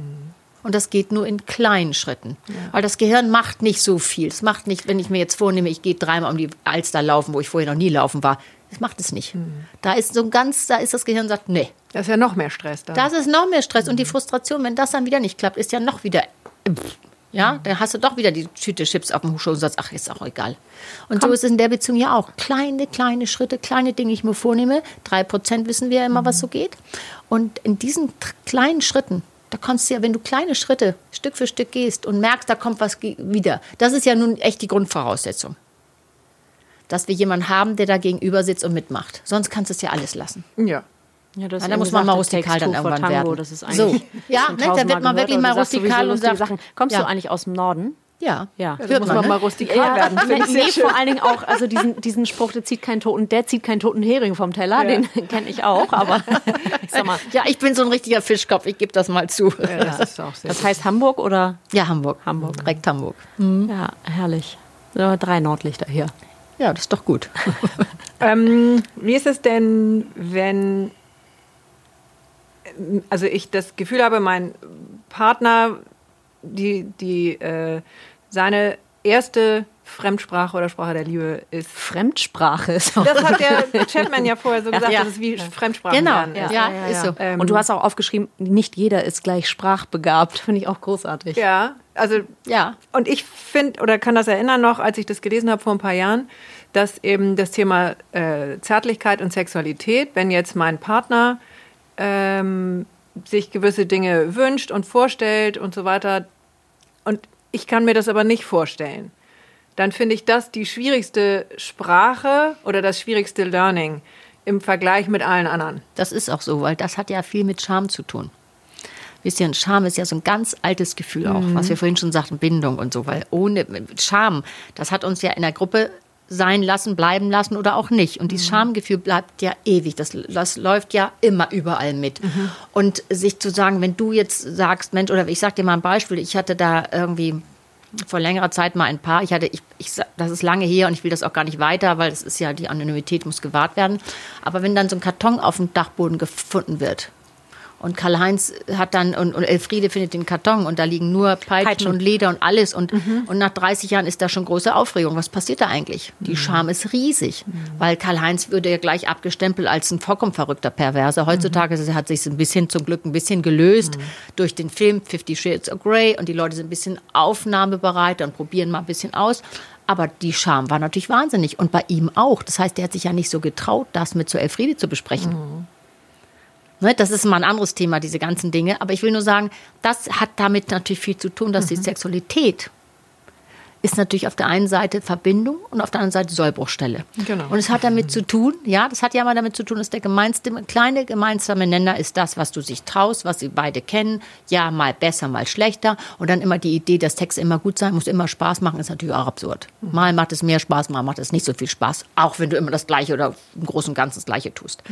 Und das geht nur in kleinen Schritten. Weil das Gehirn macht nicht so viel. Es macht nicht, wenn ich mir jetzt vornehme, ich gehe dreimal um die Alster laufen, wo ich vorher noch nie laufen war. Das macht es nicht. Da ist so ein ganz, da ist das Gehirn sagt, nee. Da ist ja noch mehr Stress da. Das ist noch mehr Stress. Und die Frustration, wenn das dann wieder nicht klappt, ist ja noch wieder. Ja, dann hast du doch wieder die Tüte Chips auf dem Schoß und sagst, ach, ist auch egal. Und so ist es in der Beziehung ja auch. Kleine, kleine Schritte, kleine Dinge, die ich mir vornehme. Drei Prozent wissen wir ja immer, was so geht. Und in diesen kleinen Schritten, da kannst du ja, wenn du kleine Schritte Stück für Stück gehst und merkst, da kommt was wieder. Das ist ja nun echt die Grundvoraussetzung. Dass wir jemanden haben, der da gegenüber sitzt und mitmacht. Sonst kannst du es ja alles lassen. Ja. Ja, du hast Ja, da muss man mal rustikal dann irgendwann Tango. werden. Das ist So. Ja, ne, da wird man wirklich mal rustikal und sagt- Sachen. Kommst Ja. du eigentlich aus dem Norden? Ja. Ja. Da Hört muss man, man ne? mal rustikal werden. nee, Finde ich nee, schön. vor allen Dingen auch, also diesen, diesen Spruch, der zieht keinen toten, der zieht keinen toten Hering vom Teller, Ja. den kenne ich auch, aber ich sag mal, Ja, ich bin so ein richtiger Fischkopf, ich gebe das mal zu. Ja, das ist auch sehr das heißt Hamburg oder? Ja, Hamburg. Hamburg. Direkt Hamburg. Ja, herrlich. Ja, drei Nordlichter hier. Ja, das ist doch gut. Ähm, wie ist es denn, wenn also ich das Gefühl habe, mein Partner, die, die äh, seine erste Fremdsprache oder Sprache der Liebe ist. Fremdsprache ist auch. Das hat der Chapman ja vorher so gesagt, Ja. dass es wie Fremdsprachen Genau, lernen ja, ist. ja, ist so. Ähm, Und du hast auch aufgeschrieben, nicht jeder ist gleich sprachbegabt. Finde ich auch großartig. Ja, also Ja. Und ich finde oder kann das erinnern noch, als ich das gelesen habe vor ein paar Jahren, dass eben das Thema äh, Zärtlichkeit und Sexualität, wenn jetzt mein Partner ähm, sich gewisse Dinge wünscht und vorstellt und so weiter, und ich kann mir das aber nicht vorstellen, dann finde ich das die schwierigste Sprache oder das schwierigste Learning im Vergleich mit allen anderen. Das ist auch so, weil das hat ja viel mit Scham zu tun. Wisst ihr, Scham ist ja so ein ganz altes Gefühl auch, was wir vorhin schon sagten, Bindung und so, weil ohne Scham, das hat uns ja in der Gruppe sein lassen, bleiben lassen oder auch nicht. Und dieses Schamgefühl bleibt ja ewig. Das, das läuft ja immer überall mit. Und sich zu sagen, wenn du jetzt sagst, Mensch, oder ich sag dir mal ein Beispiel, ich hatte da irgendwie vor längerer Zeit mal ein Paar. Ich hatte, ich, ich, das ist lange her und ich will das auch gar nicht weiter, weil es ist ja, die Anonymität muss gewahrt werden. Aber wenn dann so ein Karton auf dem Dachboden gefunden wird und Karl-Heinz hat dann, und, und Elfriede findet den Karton und da liegen nur Peitschen, Peitschen. und Leder und alles und, und nach 30 Jahren ist da schon große Aufregung. Was passiert da eigentlich? Die Scham ist riesig, weil Karl-Heinz würde ja gleich abgestempelt als ein vollkommen verrückter Perverser. Heutzutage es- hat sich ein bisschen, zum Glück ein bisschen gelöst durch den Film Fifty Shades of Grey und die Leute sind ein bisschen aufnahmebereit und probieren mal ein bisschen aus. Aber die Scham war natürlich wahnsinnig und bei ihm auch. Das heißt, er hat sich ja nicht so getraut, das mit zur Elfriede zu besprechen. Ne, das ist mal ein anderes Thema, diese ganzen Dinge. Aber ich will nur sagen, das hat damit natürlich viel zu tun, dass die Sexualität ist natürlich auf der einen Seite Verbindung und auf der anderen Seite Sollbruchstelle. Genau. Und es hat damit zu tun, ja, das hat ja mal damit zu tun, dass der gemeinste, kleine gemeinsame Nenner ist das, was du sich traust, was sie beide kennen. Ja, mal besser, mal schlechter. Und dann immer die Idee, dass Text immer gut sein muss, immer Spaß machen, ist natürlich auch absurd. Mal macht es mehr Spaß, mal macht es nicht so viel Spaß. Auch wenn du immer das Gleiche oder im Großen und Ganzen das Gleiche tust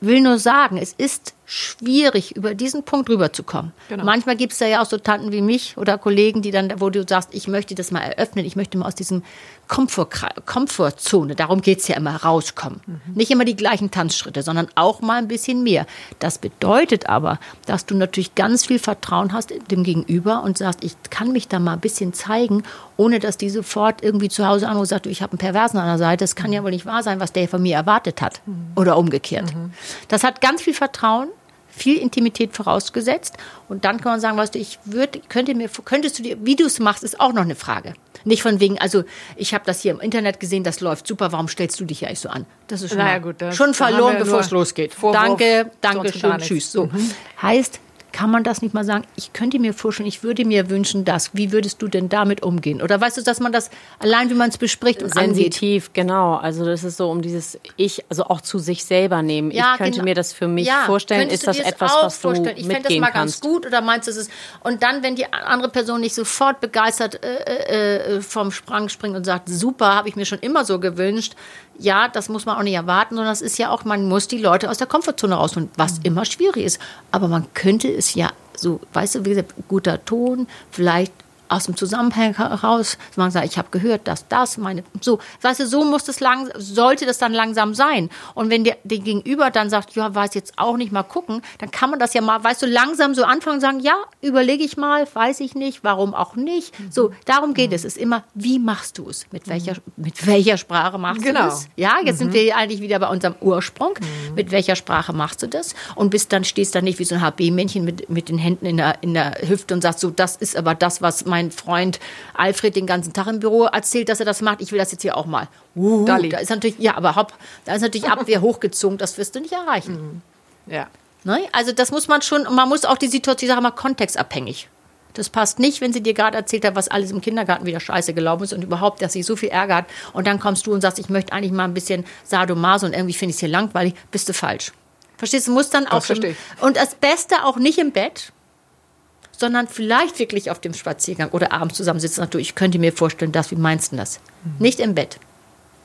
will nur sagen, es ist schwierig, über diesen Punkt rüberzukommen. Genau. Manchmal gibt es da ja auch so Tanten wie mich oder Kollegen, die dann, wo du sagst, ich möchte das mal eröffnen, ich möchte mal aus diesem Komfort, Komfortzone, darum geht es ja immer, rauskommen. Nicht immer die gleichen Tanzschritte, sondern auch mal ein bisschen mehr. Das bedeutet aber, dass du natürlich ganz viel Vertrauen hast dem Gegenüber und sagst, ich kann mich da mal ein bisschen zeigen, ohne dass die sofort irgendwie zu Hause anruft und sagt, ich habe einen Perversen an der Seite, das kann ja wohl nicht wahr sein, was der von mir erwartet hat. Oder umgekehrt. Das hat ganz viel Vertrauen, viel Intimität vorausgesetzt. Und dann kann man sagen, weißt du, ich würde, könnte mir, könntest du dir, wie du es machst, ist auch noch eine Frage. Nicht von wegen, also ich habe das hier im Internet gesehen, das läuft super, warum stellst du dich ja nicht so an? Das ist schon, Naja, gut, das- schon verloren, bevor es losgeht. Vorwurf, danke, danke schön, tschüss. So. Heißt, kann man das nicht mal sagen, ich könnte mir vorstellen, ich würde mir wünschen, dass, wie würdest du denn damit umgehen? Oder weißt du, dass man das allein, wie man es bespricht und angeht? Sensitiv, genau. Also das ist so um dieses Ich, also auch zu sich selber nehmen. Ja, ich könnte genau. mir das für mich Ja, vorstellen. Ist das etwas, was du vorstellen? Ich fände das mal ganz kannst? gut oder meinst du es ist und dann, wenn die andere Person nicht sofort begeistert äh, äh, vom Sprang springt und sagt, super, habe ich mir schon immer so gewünscht. Ja, das muss man auch nicht erwarten, sondern das ist ja auch, man muss die Leute aus der Komfortzone rausholen, was immer schwierig ist. Aber man könnte es ja so, weißt du, wie gesagt, guter Ton, vielleicht aus dem Zusammenhang heraus, man sagt, ich habe gehört, dass das meine, so, weißt du, so muss das lang, sollte das dann langsam sein. Und wenn der, der Gegenüber dann sagt, ja, weiß jetzt auch nicht, mal gucken, dann kann man das ja mal, weißt du, langsam so anfangen und sagen, ja, überlege ich mal, weiß ich nicht, warum auch nicht. So, darum geht es. Es ist immer, wie machst du es? Mit welcher, mit welcher Sprache machst Genau. du das? Ja, jetzt sind wir eigentlich wieder bei unserem Ursprung. Mit welcher Sprache machst du das? Und bist dann, stehst dann nicht wie so ein HB-Männchen mit, mit den Händen in der, in der Hüfte und sagst so, das ist aber das, was mein mein Freund Alfred den ganzen Tag im Büro erzählt, dass er das macht. Ich will das jetzt hier auch mal. Uh, Dalli. da ist natürlich, ja, aber hopp, da ist natürlich Abwehr hochgezogen. Das wirst du nicht erreichen. Ja. Ne? Also das muss man schon, man muss auch die Situation, ich sage mal, kontextabhängig. Das passt nicht, wenn sie dir gerade erzählt hat, was alles im Kindergarten wieder scheiße gelaufen ist und überhaupt, dass sie so viel Ärger hat. Und dann kommst du und sagst, ich möchte eigentlich mal ein bisschen Sadomaso und irgendwie finde ich es hier langweilig. Bist du falsch. Verstehst du? Muss dann auch verstehe ich. Und das Beste auch nicht im Bett, sondern vielleicht wirklich auf dem Spaziergang oder abends zusammensitzen. Natürlich, ich könnte mir vorstellen, das, wie meinst du das? Nicht im Bett.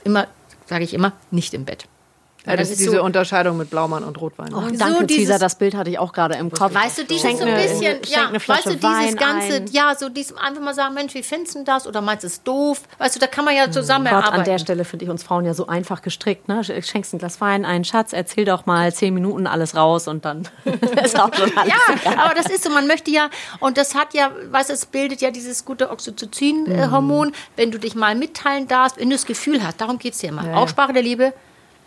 Immer, sage ich immer, nicht im Bett. Ja, das ist diese so- Unterscheidung mit Blaumann und Rotwein. Oh, So danke, dieses- Cesar, das Bild hatte ich auch gerade im Kopf. Weißt du, dieses so ein bisschen, ja, weißt du, dieses Wein ganze, ein. ja, so diesem einfach mal sagen, Mensch, wie findest du das? Oder meinst du es doof? Weißt du, da kann man ja zusammen Gott, an der erarbeiten. Stelle finde ich uns Frauen ja so einfach gestrickt. Ne? Schenkst ein Glas Wein, einen Schatz, erzähl doch mal zehn Minuten alles raus und dann ist auch schon alles Ja, egal. aber das ist so, man möchte ja, und das hat ja, weißt du, es bildet ja dieses gute Oxytocin-Hormon, wenn du dich mal mitteilen darfst, wenn du das Gefühl hast, darum geht es ja immer. ja. Aussprache der Liebe,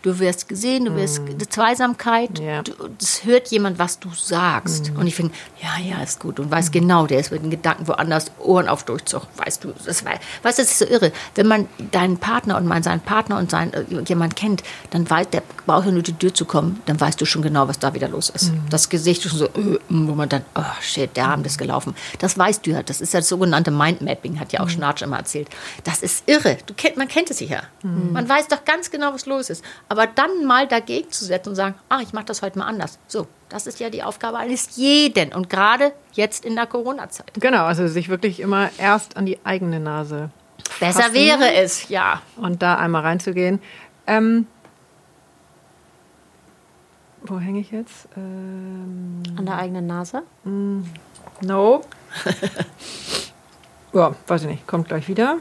du wirst gesehen, du wirst die Zweisamkeit, Ja. du, das hört jemand, was du sagst. Und ich finde, ja, ja, ist gut und weiß genau, der ist mit den Gedanken woanders, Ohren auf Durchzug, weißt du, das, wei- weißt das ist so irre. Wenn man deinen Partner und mal seinen Partner und sein, äh, jemand kennt, dann weiß, der braucht ja nur die Tür zu kommen, dann weißt du schon genau, was da wieder los ist. Das Gesicht ist schon so, äh, wo man dann, oh shit, der Arm ist gelaufen. Das weißt du ja, das ist ja das sogenannte Mindmapping, hat ja auch Schnarch immer erzählt. Das ist irre. Du kennt, man kennt es ja. Man weiß doch ganz genau, was los ist. Aber dann mal dagegen zu setzen und sagen, ah, ich mache das heute mal anders. So, das ist ja die Aufgabe eines jeden. Und gerade jetzt in der Corona-Zeit. Genau, also sich wirklich immer erst an die eigene Nase Besser fassen wäre es, ja. und da einmal reinzugehen. Ähm, wo hänge ich jetzt? Ähm, An der eigenen Nase? no. ja, weiß ich nicht, kommt gleich wieder.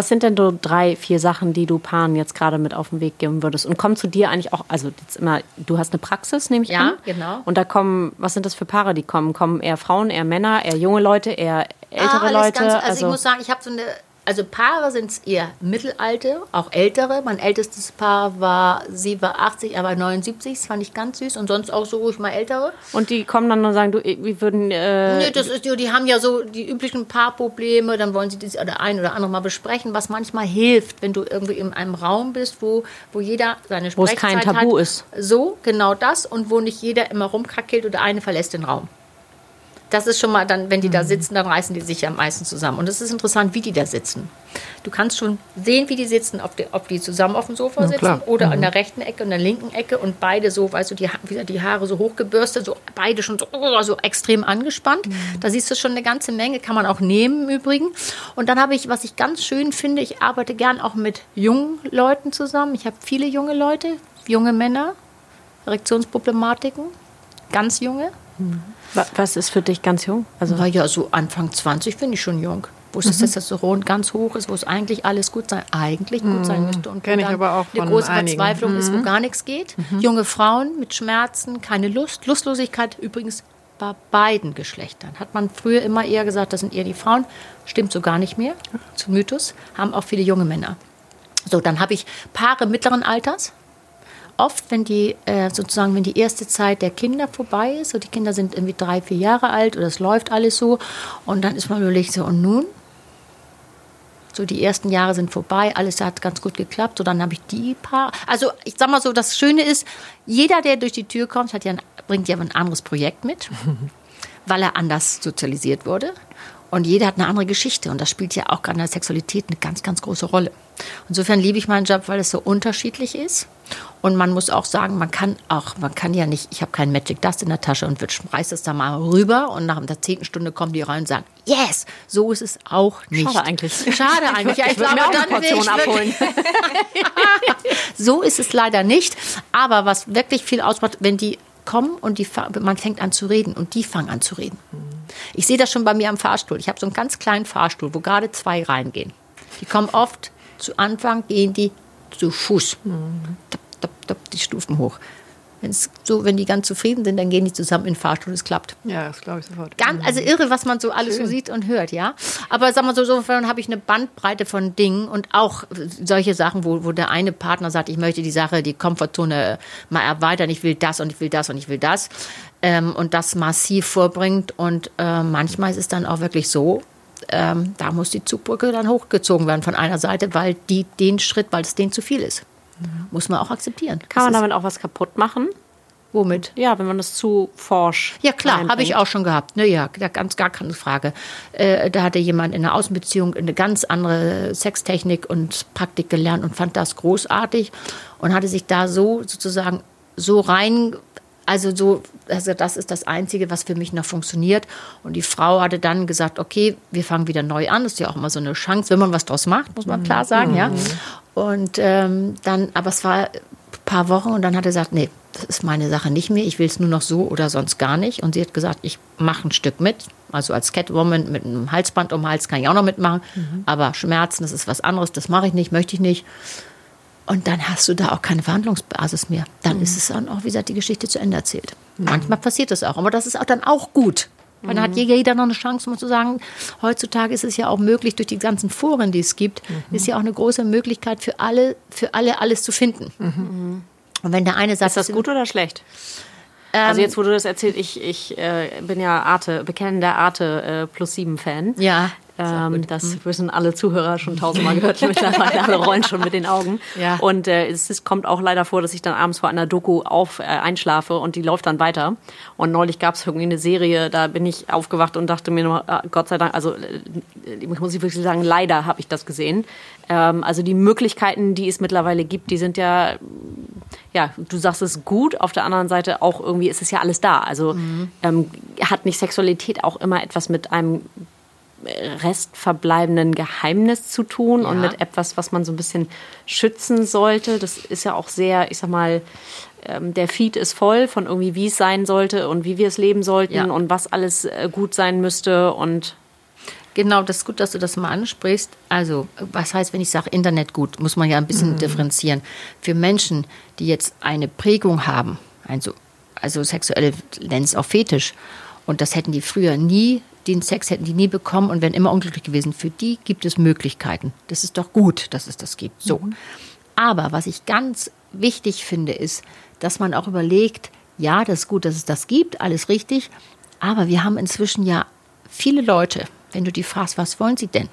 Was sind denn so drei, vier Sachen, die du Paaren jetzt gerade mit auf den Weg geben würdest? Und kommen zu dir eigentlich auch, also jetzt immer, du hast eine Praxis, nehme ich Ja, an. genau. Und da kommen, was sind das für Paare, die kommen? Kommen eher Frauen, eher Männer, eher junge Leute, eher ältere Ah, alles Leute? Ganz, also, ich muss sagen, ich habe so eine, also Paare sind es eher mittelalte, auch ältere. Mein ältestes Paar war, sie war 80, er war 79, das fand ich ganz süß. Und sonst auch so ruhig mal ältere. und die kommen dann und sagen, du, wir würden, äh, Nee, das ist, die, die haben ja so die üblichen Paarprobleme, dann wollen sie das oder ein oder andere mal besprechen, was manchmal hilft, wenn du irgendwie in einem Raum bist, wo, wo jeder seine Wo es Sprechzeit kein Tabu hat. ist. So, genau das und wo nicht jeder immer rumkrackelt oder eine verlässt den Raum. Das ist schon mal dann, wenn die Mhm. da sitzen, dann reißen die sich ja am meisten zusammen. Und es ist interessant, wie die da sitzen. Du kannst schon sehen, wie die sitzen, ob die, ob die zusammen auf dem Sofa sitzen oder Mhm. an der rechten Ecke und der linken Ecke und beide so, weißt du, die, wieder die Haare so hochgebürstet, so beide schon so, so extrem angespannt. Mhm. Da siehst du schon eine ganze Menge, kann man auch nehmen im Übrigen. Und dann habe ich, was ich ganz schön finde, ich arbeite gern auch mit jungen Leuten zusammen. Ich habe viele junge Leute, junge Männer, Erektionsproblematiken, ganz junge. Wa- was ist für dich ganz jung? Also, Na ja, so Anfang 20 finde ich schon jung. Wo Mhm. das Testosteron ganz hoch ist, wo es eigentlich alles gut sein, eigentlich gut sein müsste. Und Kenn ich aber auch eine große einigen. Mhm. Verzweiflung ist, wo gar nichts geht. Junge Frauen mit Schmerzen, keine Lust. Lustlosigkeit übrigens bei beiden Geschlechtern. Hat man früher immer eher gesagt, das sind eher die Frauen. Stimmt so gar nicht mehr. Zum Mythos. Haben auch viele junge Männer. So, dann habe ich Paare mittleren Alters. Oft, wenn die äh, sozusagen, wenn die erste Zeit der Kinder vorbei ist, so die Kinder sind irgendwie drei, vier Jahre alt oder es läuft alles so, und dann ist man überlegt, so und nun? So die ersten Jahre sind vorbei, alles hat ganz gut geklappt. So dann habe ich die paar. Also ich sag mal so, das Schöne ist, jeder, der durch die Tür kommt, hat ja ein, bringt ja ein anderes Projekt mit, weil er anders sozialisiert wurde. Und jeder hat eine andere Geschichte und das spielt ja auch gerade in der Sexualität eine ganz, ganz große Rolle. Insofern liebe ich meinen Job, weil es so unterschiedlich ist. Und man muss auch sagen, man kann auch, man kann ja nicht, ich habe keinen Magic Dust in der Tasche und reißt es da mal rüber und nach der zehnten Stunde kommen die rein und sagen, yes, so ist es auch nicht. Schade eigentlich. Schade eigentlich. Ja, ich, ich glaube, mir auch eine dann will Portion ich abholen. so ist es leider nicht. Aber was wirklich viel ausmacht, wenn die kommen und die, man fängt an zu reden und die fangen an zu reden. Ich sehe das schon bei mir am Fahrstuhl. Ich habe so einen ganz kleinen Fahrstuhl, wo gerade zwei reingehen. Die kommen oft zu Anfang, gehen die zu Fuß. Tap, tap, tap, die Stufen hoch. Wenn's so, wenn die ganz zufrieden sind, dann gehen die zusammen in den Fahrstuhl, es klappt. Ja, das glaube ich sofort. Ganz, also irre, was man so alles so sieht und hört, ja. Aber sagen wir so, insofern habe ich eine Bandbreite von Dingen und auch solche Sachen, wo, wo der eine Partner sagt, ich möchte die Sache, die Komfortzone mal erweitern, ich will das und ich will das und ich will das ähm, und das massiv vorbringt und äh, manchmal ist es dann auch wirklich so, ähm, da muss die Zugbrücke dann hochgezogen werden von einer Seite, weil die den Schritt, weil es denen zu viel ist. Muss man auch akzeptieren. Kann man Das ist- damit auch was kaputt machen? Womit? Ja, wenn man das zu forsch. Ja, klar, habe ich auch schon gehabt. Ne, ja, da ganz gar keine Frage. Äh, da hatte jemand in einer Außenbeziehung eine ganz andere Sextechnik und Praktik gelernt und fand das großartig und hatte sich da so sozusagen so rein, also so, also das ist das Einzige, was für mich noch funktioniert. Und die Frau hatte dann gesagt, okay, wir fangen wieder neu an. Das ist ja auch immer so eine Chance, wenn man was draus macht, muss man klar sagen, ja. Und ähm, dann, aber es war ein paar Wochen und dann hat er gesagt, nee, das ist meine Sache nicht mehr. Ich will es nur noch so oder sonst gar nicht. Und sie hat gesagt, ich mache ein Stück mit. Also als Catwoman mit einem Halsband um den Hals kann ich auch noch mitmachen. Aber Schmerzen, das ist was anderes. Das mache ich nicht, möchte ich nicht. Und dann hast du da auch keine Verhandlungsbasis mehr. Dann ist es dann auch, wie gesagt, die Geschichte zu Ende erzählt. Manchmal passiert das auch, aber das ist auch dann auch gut. Weil dann hat jeder noch eine Chance, um zu sagen, heutzutage ist es ja auch möglich, durch die ganzen Foren, die es gibt, ist ja auch eine große Möglichkeit für alle, für alle alles zu finden. Und wenn der eine sagt, Ist das gut oder schlecht? also jetzt, wo du das erzählt, ich, ich äh, bin ja Arte, bekennender Arte äh, plus sieben Fan. Ja, Ähm, das wissen alle Zuhörer schon tausendmal gehört mittlerweile. Alle rollen schon mit den Augen. Ja. Und äh, es, es kommt auch leider vor, dass ich dann abends vor einer Doku auf, äh, einschlafe und die läuft dann weiter. Und neulich gab es irgendwie eine Serie, da bin ich aufgewacht und dachte mir nur, ah, Gott sei Dank, also äh, ich muss ich wirklich sagen, leider habe ich das gesehen. Ähm, also die Möglichkeiten, die es mittlerweile gibt, die sind ja ja, du sagst es gut, auf der anderen Seite auch irgendwie ist es ja alles da. Also ähm, hat nicht Sexualität auch immer etwas mit einem restverbleibenden Geheimnis zu tun und Ja. mit etwas, was man so ein bisschen schützen sollte. Das ist ja auch sehr, ich sag mal, ähm, der Feed ist voll von irgendwie, wie es sein sollte und wie wir es leben sollten Ja. und was alles äh, gut sein müsste und Genau, das ist gut, dass du das mal ansprichst. Also, was heißt, wenn ich sage Internet gut, muss man ja ein bisschen differenzieren. Für Menschen, die jetzt eine Prägung haben, also, also sexuelle, es auch Fetisch, und das hätten die früher nie, den Sex hätten die nie bekommen und wären immer unglücklich gewesen. Für die gibt es Möglichkeiten. Das ist doch gut, dass es das gibt. So. Aber was ich ganz wichtig finde, ist, dass man auch überlegt, ja, das ist gut, dass es das gibt, alles richtig, aber wir haben inzwischen ja viele Leute, wenn du die fragst, was wollen sie denn?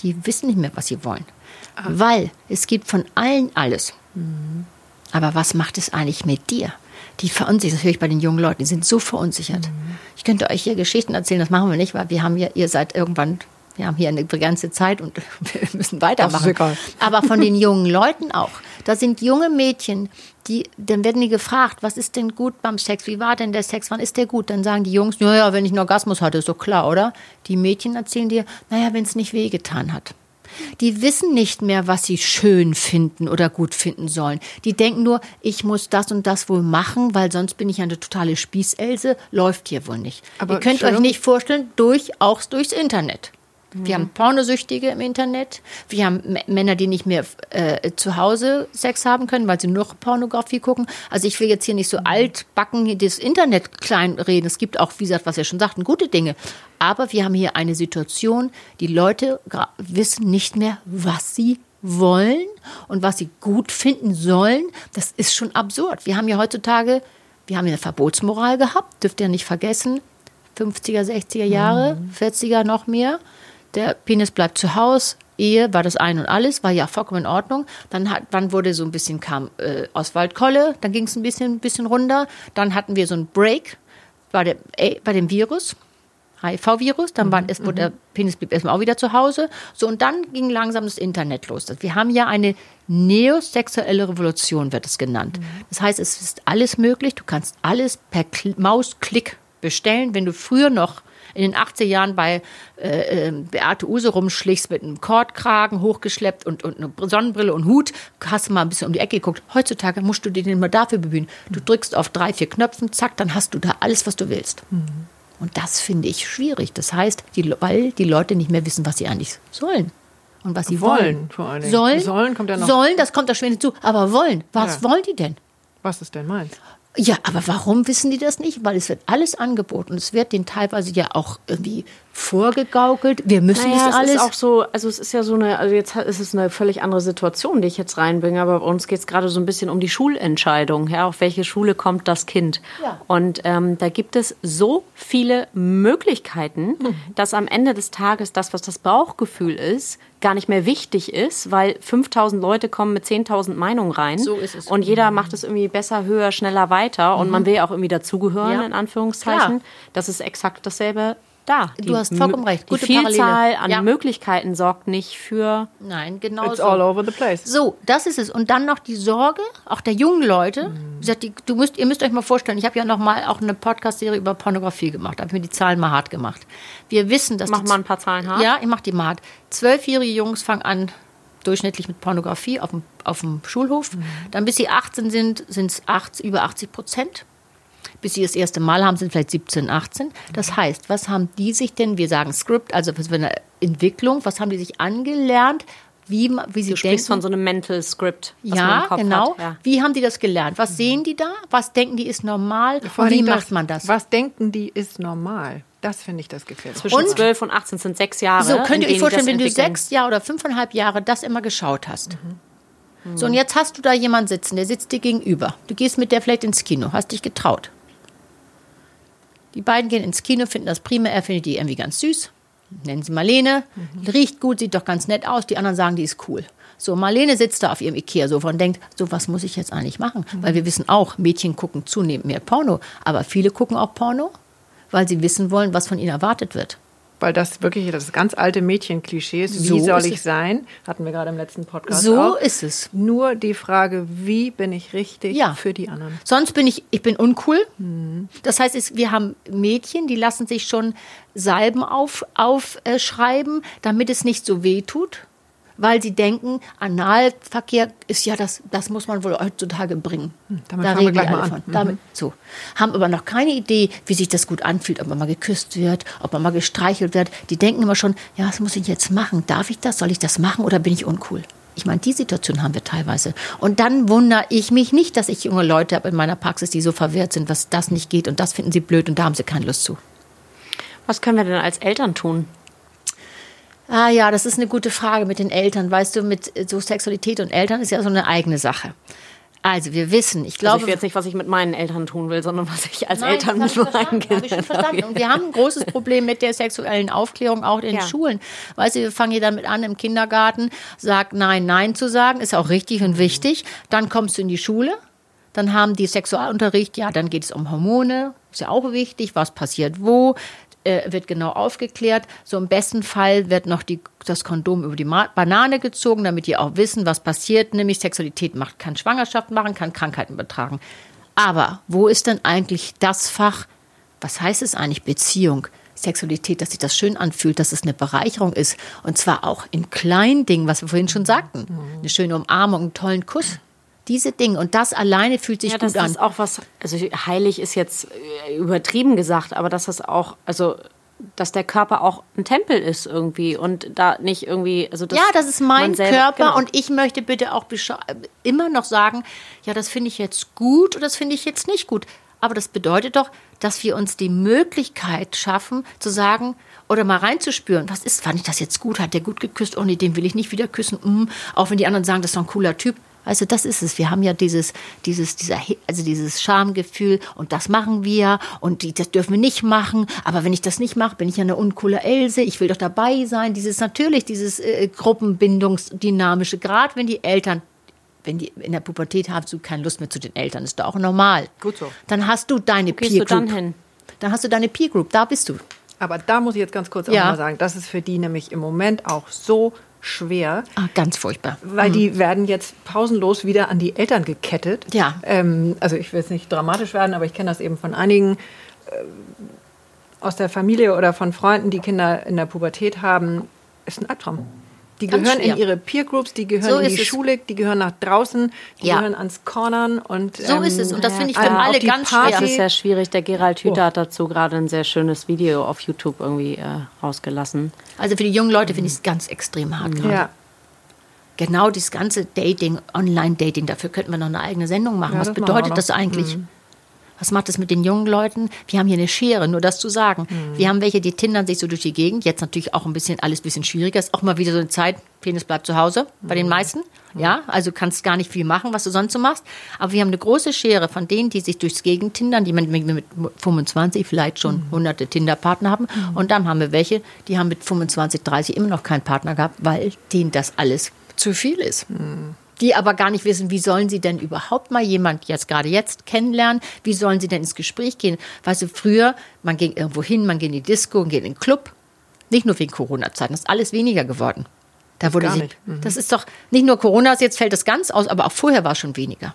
Die wissen nicht mehr, was sie wollen. Weil es gibt von allen alles. Aber was macht es eigentlich mit dir? Die verunsichert, das höre ich bei den jungen Leuten, die sind so verunsichert. Ich könnte euch hier Geschichten erzählen, das machen wir nicht, weil wir haben ja, ihr seid irgendwann, wir haben hier eine begrenzte Zeit und wir müssen weitermachen. Aber von den jungen Leuten auch. Da sind junge Mädchen, die, dann werden die gefragt, was ist denn gut beim Sex? Wie war denn der Sex? Wann ist der gut? Dann sagen die Jungs, ja, ja, wenn ich einen Orgasmus hatte, ist doch klar, oder? Die Mädchen erzählen dir, naja, wenn es nicht wehgetan hat. Die wissen nicht mehr, was sie schön finden oder gut finden sollen. Die denken nur, ich muss das und das wohl machen, weil sonst bin ich eine totale Spießelse, läuft hier wohl nicht. Aber Ihr könnt euch nicht vorstellen, durch, auch durchs Internet. Wir haben Pornosüchtige im Internet. Wir haben Männer, die nicht mehr äh, zu Hause Sex haben können, weil sie nur noch Pornografie gucken. Also ich will jetzt hier nicht so altbacken hier das Internet kleinreden. Es gibt auch, wie gesagt, was wir schon sagten, gute Dinge. Aber wir haben hier eine Situation, die Leute wissen nicht mehr, was sie wollen und was sie gut finden sollen. Das ist schon absurd. Wir haben ja heutzutage, wir haben ja eine Verbotsmoral gehabt, dürft ihr nicht vergessen. 50er, 60er Jahre, 40er noch mehr. Der Penis bleibt zu Hause. Ehe war das ein und alles, war ja vollkommen in Ordnung. Dann, hat, dann wurde so ein bisschen, kam äh, Oswald Kolle, dann ging es ein bisschen, bisschen runter. Dann hatten wir so einen Break bei, der, äh, bei dem Virus, HIV-Virus. Dann war, es, wurde der Penis blieb erstmal auch wieder zu Hause. So, und dann ging langsam das Internet los. Wir haben ja eine neosexuelle Revolution, wird es genannt. Das heißt, es ist alles möglich. Du kannst alles per Kl Mausklick bestellen. Wenn du früher noch in den 80er Jahren bei äh, äh, Beate Use rumschlichst mit einem Kordkragen hochgeschleppt und, und eine Sonnenbrille und Hut, hast du mal ein bisschen um die Ecke geguckt. Heutzutage musst du dich nicht mehr dafür bemühen. Du drückst auf drei, vier Knöpfen, zack, dann hast du da alles, was du willst. Und das finde ich schwierig. Das heißt, die, weil die Leute nicht mehr wissen, was sie eigentlich sollen. Und was sie Wollen, wollen. vor allen Dingen. Sollen, Sollen kommt ja noch. Sollen, das kommt da schwer hinzu. Aber wollen, was Ja. wollen die denn? Was ist denn meins? Ja, aber warum wissen die das nicht? Weil es wird alles angeboten. Es wird denen teilweise ja auch irgendwie vorgegaukelt. Wir müssen Naja, das es alles. ist auch so, also es ist ja so eine, also jetzt ist es eine völlig andere Situation, die ich jetzt reinbringe, aber bei uns geht es gerade so ein bisschen um die Schulentscheidung, ja, auf welche Schule kommt das Kind. Ja. Und ähm, da gibt es so viele Möglichkeiten, Mhm. dass am Ende des Tages das, was das Bauchgefühl ist, gar nicht mehr wichtig ist, weil 5000 Leute kommen mit 10.000 Meinungen rein. So ist es. Mhm. Und jeder macht es irgendwie besser, höher, schneller weiter. Und man will ja auch irgendwie dazugehören, Ja. in Anführungszeichen. Klar. Das ist exakt dasselbe da. Du hast vollkommen recht. Die Gute Vielzahl Parallele. an Ja. Möglichkeiten sorgt nicht für. Nein, genau It's so. all over the place. So, das ist es. Und dann noch die Sorge, auch der jungen Leute. Wie gesagt, die, du müsst, ihr müsst euch mal vorstellen, ich habe ja noch mal auch eine Podcast-Serie über Pornografie gemacht. Da habe ich mir die Zahlen mal hart gemacht. Wir wissen, dass Mach die, mal ein paar Zahlen hart. Ja, ich mache die mal hart. Zwölfjährige Jungs fangen an, durchschnittlich mit Pornografie auf dem, auf dem Schulhof. Dann bis sie 18 sind, sind es über 80 Prozent. Bis sie das erste Mal haben, sind vielleicht 17, 18. Das heißt, was haben die sich denn, wir sagen Script, also was für eine Entwicklung, was haben die sich angelernt, wie, wie sie Du sprichst denken? von so einem Mental Script, was man ja, im Kopf genau. hat. Ja. Wie haben die das gelernt? Was sehen die da? Was denken die ist normal? Vor Und wie macht man das? Was denken die ist normal? Das finde ich das gefährlich. Zwischen Und- 12 und 18 sind sechs Jahre. So, könnt ihr euch vorstellen, das wenn du sechs Jahre oder fünfeinhalb Jahre das immer geschaut hast. So, und jetzt hast du da jemanden sitzen, der sitzt dir gegenüber. Du gehst mit der vielleicht ins Kino, hast dich getraut. Die beiden gehen ins Kino, finden das prima, er findet die irgendwie ganz süß. Nennen sie Marlene, riecht gut, sieht doch ganz nett aus. Die anderen sagen, die ist cool. So, Marlene sitzt da auf ihrem Ikea-Sofa und denkt, so was muss ich jetzt eigentlich machen? Weil wir wissen auch, Mädchen gucken zunehmend mehr Porno. Aber viele gucken auch Porno, weil sie wissen wollen, was von ihnen erwartet wird. Weil das wirklich das ganz alte Mädchenklischee ist. Wie So soll ist ich es. sein? Hatten wir gerade im letzten Podcast So auch. ist es. Nur die Frage, wie bin ich richtig Ja. für die anderen? Sonst bin ich, ich bin uncool. Das heißt, es, wir haben Mädchen, die lassen sich schon Salben aufschreiben, auf, äh, schreiben, damit es nicht so weh tut. Weil sie denken, Analverkehr ist ja das, das muss man wohl heutzutage bringen. damit da wir reden gleich die mal alle an. von. Mhm. Damit, so. Haben aber noch keine Idee, wie sich das gut anfühlt, ob man mal geküsst wird, ob man mal gestreichelt wird. Die denken immer schon, ja, was muss ich jetzt machen? Darf ich das? Soll ich das machen oder bin ich uncool? Ich meine, die Situation haben wir teilweise. Und dann wundere ich mich nicht, dass ich junge Leute habe in meiner Praxis, die so verwirrt sind, was das nicht geht und das finden sie blöd und da haben sie keine Lust zu. Was können wir denn als Eltern tun? Ah ja, das ist eine gute Frage mit den Eltern. Weißt du, mit äh, so Sexualität und Eltern ist ja so eine eigene Sache. Also wir wissen, ich Also glaube, ich will jetzt nicht, was ich mit meinen Eltern tun will, sondern was ich als Nein, Eltern mit meinen Kindern verstanden. Und wir haben ein großes Problem mit der sexuellen Aufklärung auch in Ja. Schulen. Weißt du, wir fangen hier damit an im Kindergarten, sag nein, nein zu sagen, ist auch richtig und wichtig. Dann kommst du in die Schule, dann haben die Sexualunterricht, ja, dann geht es um Hormone, ist ja auch wichtig, was passiert wo, äh, wird genau aufgeklärt. So im besten Fall wird noch die, das Kondom über die Ma Banane gezogen, damit die auch wissen, was passiert. Nämlich Sexualität macht, kann Schwangerschaft machen, kann Krankheiten übertragen. Aber wo ist denn eigentlich das Fach, was heißt es eigentlich Beziehung? Sexualität, dass sich das schön anfühlt, dass es eine Bereicherung ist. Und zwar auch in kleinen Dingen, was wir vorhin schon sagten. Eine schöne Umarmung, einen tollen Kuss. Diese Dinge. Und das alleine fühlt sich Ja, das gut an. ist auch was, also heilig ist jetzt äh, übertrieben gesagt, aber dass das auch, also dass der Körper auch ein Tempel ist irgendwie und da nicht irgendwie, also dass ja, das ist mein selber- Körper genau. und ich möchte bitte auch besch- immer noch sagen, ja, das finde ich jetzt gut und das finde ich jetzt nicht gut. Aber das bedeutet doch, dass wir uns die Möglichkeit schaffen, zu sagen oder mal reinzuspüren, was ist, fand ich das jetzt gut, hat der gut geküsst, oh nee, den will ich nicht wieder küssen, mm, auch wenn die anderen sagen, das ist doch ein cooler Typ. Also das ist es. Wir haben ja dieses, dieses, dieser, also dieses Schamgefühl und das machen wir und die, das dürfen wir nicht machen. Aber wenn ich das nicht mache, bin ich ja eine uncoole Else. Ich will doch dabei sein. Dieses natürlich, dieses äh, Gruppenbindungsdynamische. Gerade wenn die Eltern, wenn die in der Pubertät haben, du keine Lust mehr zu den Eltern, ist doch auch normal. Gut so. Dann hast du deine Peer du dann Group. hin? Dann hast du deine Peer Group. Da bist du. Aber da muss ich jetzt ganz kurz auch Ja. mal sagen, das ist für die nämlich im Moment auch so schwer, Ah, ganz furchtbar. weil die werden jetzt pausenlos wieder an die Eltern gekettet. Ja. Ähm, also ich will jetzt nicht dramatisch werden, aber ich kenne das eben von einigen äh, aus der Familie oder von Freunden, die Kinder in der Pubertät haben. Ist ein Albtraum. Die Ganz gehören schwer. in ihre Peer Groups, die gehören So in die es. Schule, die gehören nach draußen, die Ja. gehören ans Cornern und So ist es. Und das finde ich für ähm, auf alle ganz Party. Das schwer. ist sehr schwierig. Der Gerald Hüther Oh. hat dazu gerade ein sehr schönes Video auf YouTube irgendwie äh, rausgelassen. Also für die jungen Leute finde ich es ganz extrem hart gerade. Ja. Genau das ganze Dating, Online-Dating, dafür könnten wir noch eine eigene Sendung machen. Ja, Was das bedeutet das eigentlich? Was macht es mit den jungen Leuten? Wir haben hier eine Schere, nur das zu sagen. Mhm. Wir haben welche, die tindern sich so durch die Gegend. Jetzt natürlich auch ein bisschen, alles ein bisschen schwieriger. Ist auch mal wieder so eine Zeit, Penis bleibt zu Hause, bei Mhm. den meisten. Ja, also kannst gar nicht viel machen, was du sonst so machst. Aber wir haben eine große Schere von denen, die sich durchs Gegend tindern, die mit, mit 25 vielleicht schon Mhm. hunderte Tinderpartner haben. Und dann haben wir welche, die haben mit 25, 30 immer noch keinen Partner gehabt, weil denen das alles zu viel ist. Die aber gar nicht wissen, wie sollen sie denn überhaupt mal jemand jetzt gerade jetzt kennenlernen? Wie sollen sie denn ins Gespräch gehen? Weißt du, früher, man ging irgendwo hin, man ging in die Disco, man ging in den Club. Nicht nur wegen Corona-Zeiten, das ist alles weniger geworden. Da wurde sie, nicht. Das ist doch nicht nur Corona, jetzt fällt das ganz aus, aber auch vorher war es schon weniger.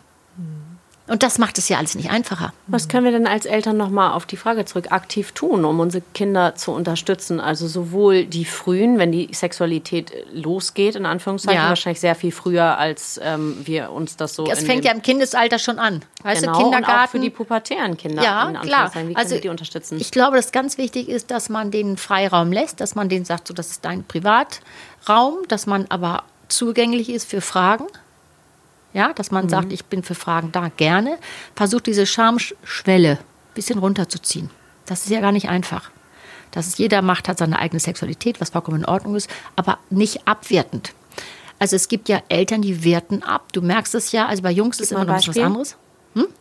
Und das macht es ja alles nicht einfacher. Was können wir denn als Eltern nochmal auf die Frage zurück aktiv tun, um unsere Kinder zu unterstützen? Also sowohl die frühen, wenn die Sexualität losgeht, in Anführungszeichen, Ja. wahrscheinlich sehr viel früher, als ähm, wir uns das so Es fängt ja im Kindesalter schon an. Weißt genau, du, Kindergarten. und auch für die pubertären Kinder. Ja, klar. Wie also können wir die unterstützen? Ich glaube, dass ganz wichtig ist, dass man den Freiraum lässt, dass man denen sagt, so das ist dein Privatraum, dass man aber zugänglich ist für Fragen. Ja, dass man sagt, ich bin für Fragen da gerne. Versucht diese Schamschwelle ein bisschen runterzuziehen. Das ist ja gar nicht einfach. Dass es jeder macht, hat seine eigene Sexualität, was vollkommen in Ordnung ist, aber nicht abwertend. Also es gibt ja Eltern, die werten ab. Du merkst es ja, also bei Jungs ist mal immer noch was anderes.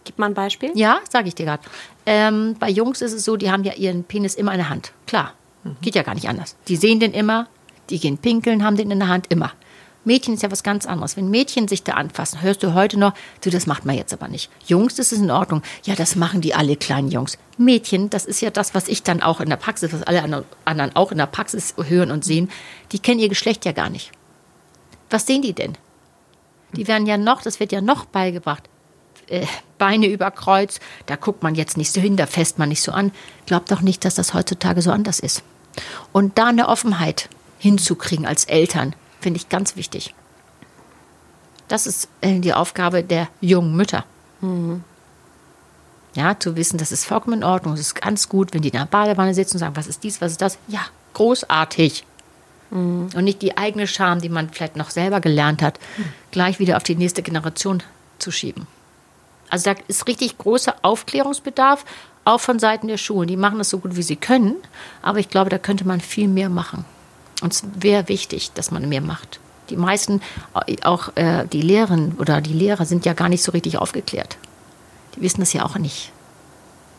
Gib mal ein Beispiel. Ja, sage ich dir gerade. Ähm, bei Jungs ist es so, die haben ja ihren Penis immer in der Hand. Klar, geht ja gar nicht anders. Die sehen den immer, die gehen pinkeln, haben den in der Hand, immer. Mädchen ist ja was ganz anderes. Wenn Mädchen sich da anfassen, hörst du heute noch, du, das macht man jetzt aber nicht. Jungs, das ist in Ordnung. Ja, das machen die alle kleinen Jungs. Mädchen, das ist ja das, was ich dann auch in der Praxis, was alle anderen auch in der Praxis hören und sehen, die kennen ihr Geschlecht ja gar nicht. Was sehen die denn? Die werden ja noch, das wird ja noch beigebracht. Äh, Beine über Kreuz, da guckt man jetzt nicht so hin, da fässt man nicht so an. Glaubt doch nicht, dass das heutzutage so anders ist. Und da eine Offenheit hinzukriegen als Eltern, finde ich ganz wichtig. Das ist äh, die Aufgabe der jungen Mütter. Ja, zu wissen, das ist vollkommen in Ordnung. Es ist ganz gut, wenn die in der Badewanne sitzen und sagen, was ist dies, was ist das? Ja, großartig. Und nicht die eigene Scham, die man vielleicht noch selber gelernt hat, gleich wieder auf die nächste Generation zu schieben. Also da ist richtig großer Aufklärungsbedarf, auch von Seiten der Schulen. Die machen das so gut, wie sie können, aber ich glaube, da könnte man viel mehr machen. Und es wäre wichtig, dass man mehr macht. Die meisten, auch äh, die Lehrerinnen oder die Lehrer sind ja gar nicht so richtig aufgeklärt. Die wissen das ja auch nicht.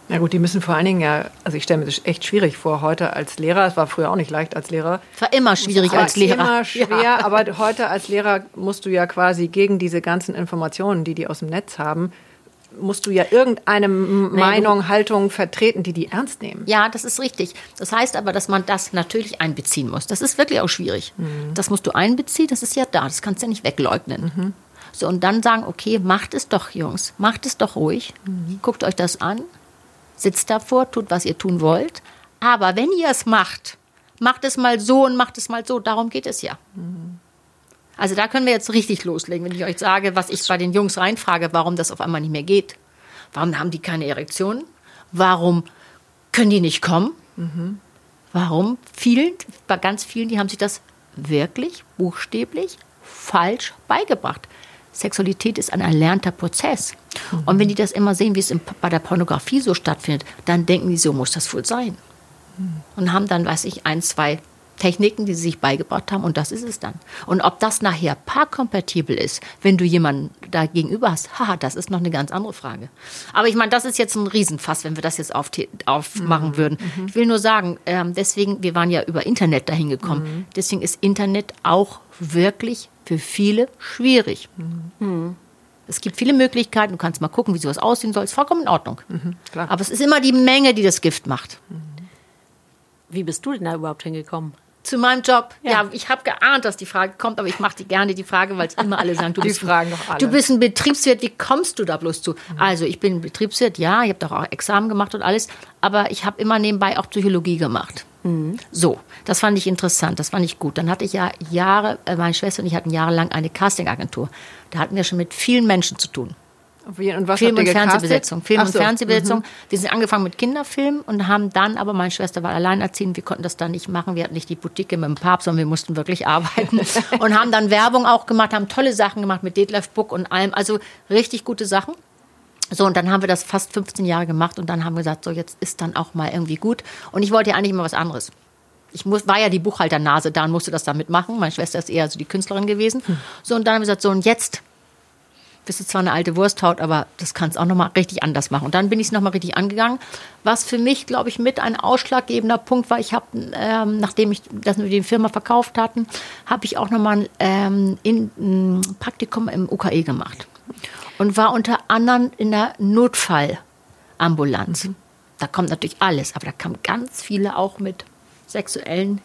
Ja gut, die müssen vor allen Dingen ja, also ich stelle mir das echt schwierig vor, heute als Lehrer, es war früher auch nicht leicht als Lehrer. Es war immer schwierig War als Lehrer. Immer schwer, aber heute als Lehrer musst du ja quasi gegen diese ganzen Informationen, die die aus dem Netz haben, musst du ja irgendeine M- Meinung, Haltung vertreten, die die ernst nehmen. Ja, das ist richtig. Das heißt aber, dass man das natürlich einbeziehen muss. Das ist wirklich auch schwierig. Das musst du einbeziehen, das ist ja da, das kannst du ja nicht wegleugnen. So, und dann sagen, okay, macht es doch, Jungs, macht es doch ruhig. Guckt euch das an, sitzt davor, tut, was ihr tun wollt. Aber wenn ihr es macht, macht es mal so und macht es mal so. Darum geht es ja. Also da können wir jetzt richtig loslegen, wenn ich euch sage, was ich bei den Jungs reinfrage, warum das auf einmal nicht mehr geht. Warum haben die keine Erektion? Warum können die nicht kommen? Warum? Vielen, bei ganz vielen, die haben sich das wirklich buchstäblich falsch beigebracht. Sexualität ist ein erlernter Prozess. Und wenn die das immer sehen, wie es bei der Pornografie so stattfindet, dann denken die, so muss das wohl sein. Und haben dann, weiß ich, ein, zwei Techniken, die sie sich beigebracht haben, und das ist es dann. Und ob das nachher paarkompatibel ist, wenn du jemanden da gegenüber hast, haha, das ist noch eine ganz andere Frage. Aber ich meine, das ist jetzt ein Riesenfass, wenn wir das jetzt aufmachen würden. Ich will nur sagen, ähm, deswegen, wir waren ja über Internet dahin gekommen. Deswegen ist Internet auch wirklich für viele schwierig. Es gibt viele Möglichkeiten, du kannst mal gucken, wie sowas aussehen soll, ist vollkommen in Ordnung. klar. Aber es ist immer die Menge, die das Gift macht. Wie bist du denn da überhaupt hingekommen? Zu meinem Job. Ja, Ja. ich habe geahnt, dass die Frage kommt, aber ich mache die gerne die Frage, weil es immer alle sagen, du bist, alle. du bist ein Betriebswirt, wie kommst du da bloß zu? Also ich bin ein Betriebswirt, ja, ich habe doch auch Examen gemacht und alles, aber ich habe immer nebenbei auch Psychologie gemacht. So, das fand ich interessant, das fand ich gut. Dann hatte ich ja Jahre, äh, meine Schwester und ich hatten jahrelang eine Castingagentur. Da hatten wir schon mit vielen Menschen zu tun. Film- und gecastet? Fernsehbesetzung. Film- Ach und so. Fernsehbesetzung. Wir sind angefangen mit Kinderfilmen und haben dann, aber meine Schwester war alleinerziehend, wir konnten das dann nicht machen. Wir hatten nicht die Boutique mit dem Papst, sondern wir mussten wirklich arbeiten. und haben dann Werbung auch gemacht, haben tolle Sachen gemacht mit Detlef Book und allem. Also richtig gute Sachen. So, und dann haben wir das fast 15 Jahre gemacht und dann haben wir gesagt, so jetzt ist dann auch mal irgendwie gut. Und ich wollte ja eigentlich immer was anderes. Ich muss, war ja die Buchhalternase da und musste das da mitmachen. Meine Schwester ist eher so die Künstlerin gewesen. So, und dann haben wir gesagt, so, und jetzt bist du zwar eine alte Wursthaut, aber das kannst auch nochmal richtig anders machen. Und dann bin ich es nochmal richtig angegangen. Was für mich, glaube ich, mit ein ausschlaggebender Punkt war, ich habe, ähm, nachdem ich das wir die Firma verkauft hatten, habe ich auch nochmal ähm, in, ein Praktikum im UKE gemacht. Und war unter anderem in der Notfallambulanz. Mhm. Da kommt natürlich alles, aber da kamen ganz viele auch mit sexuellen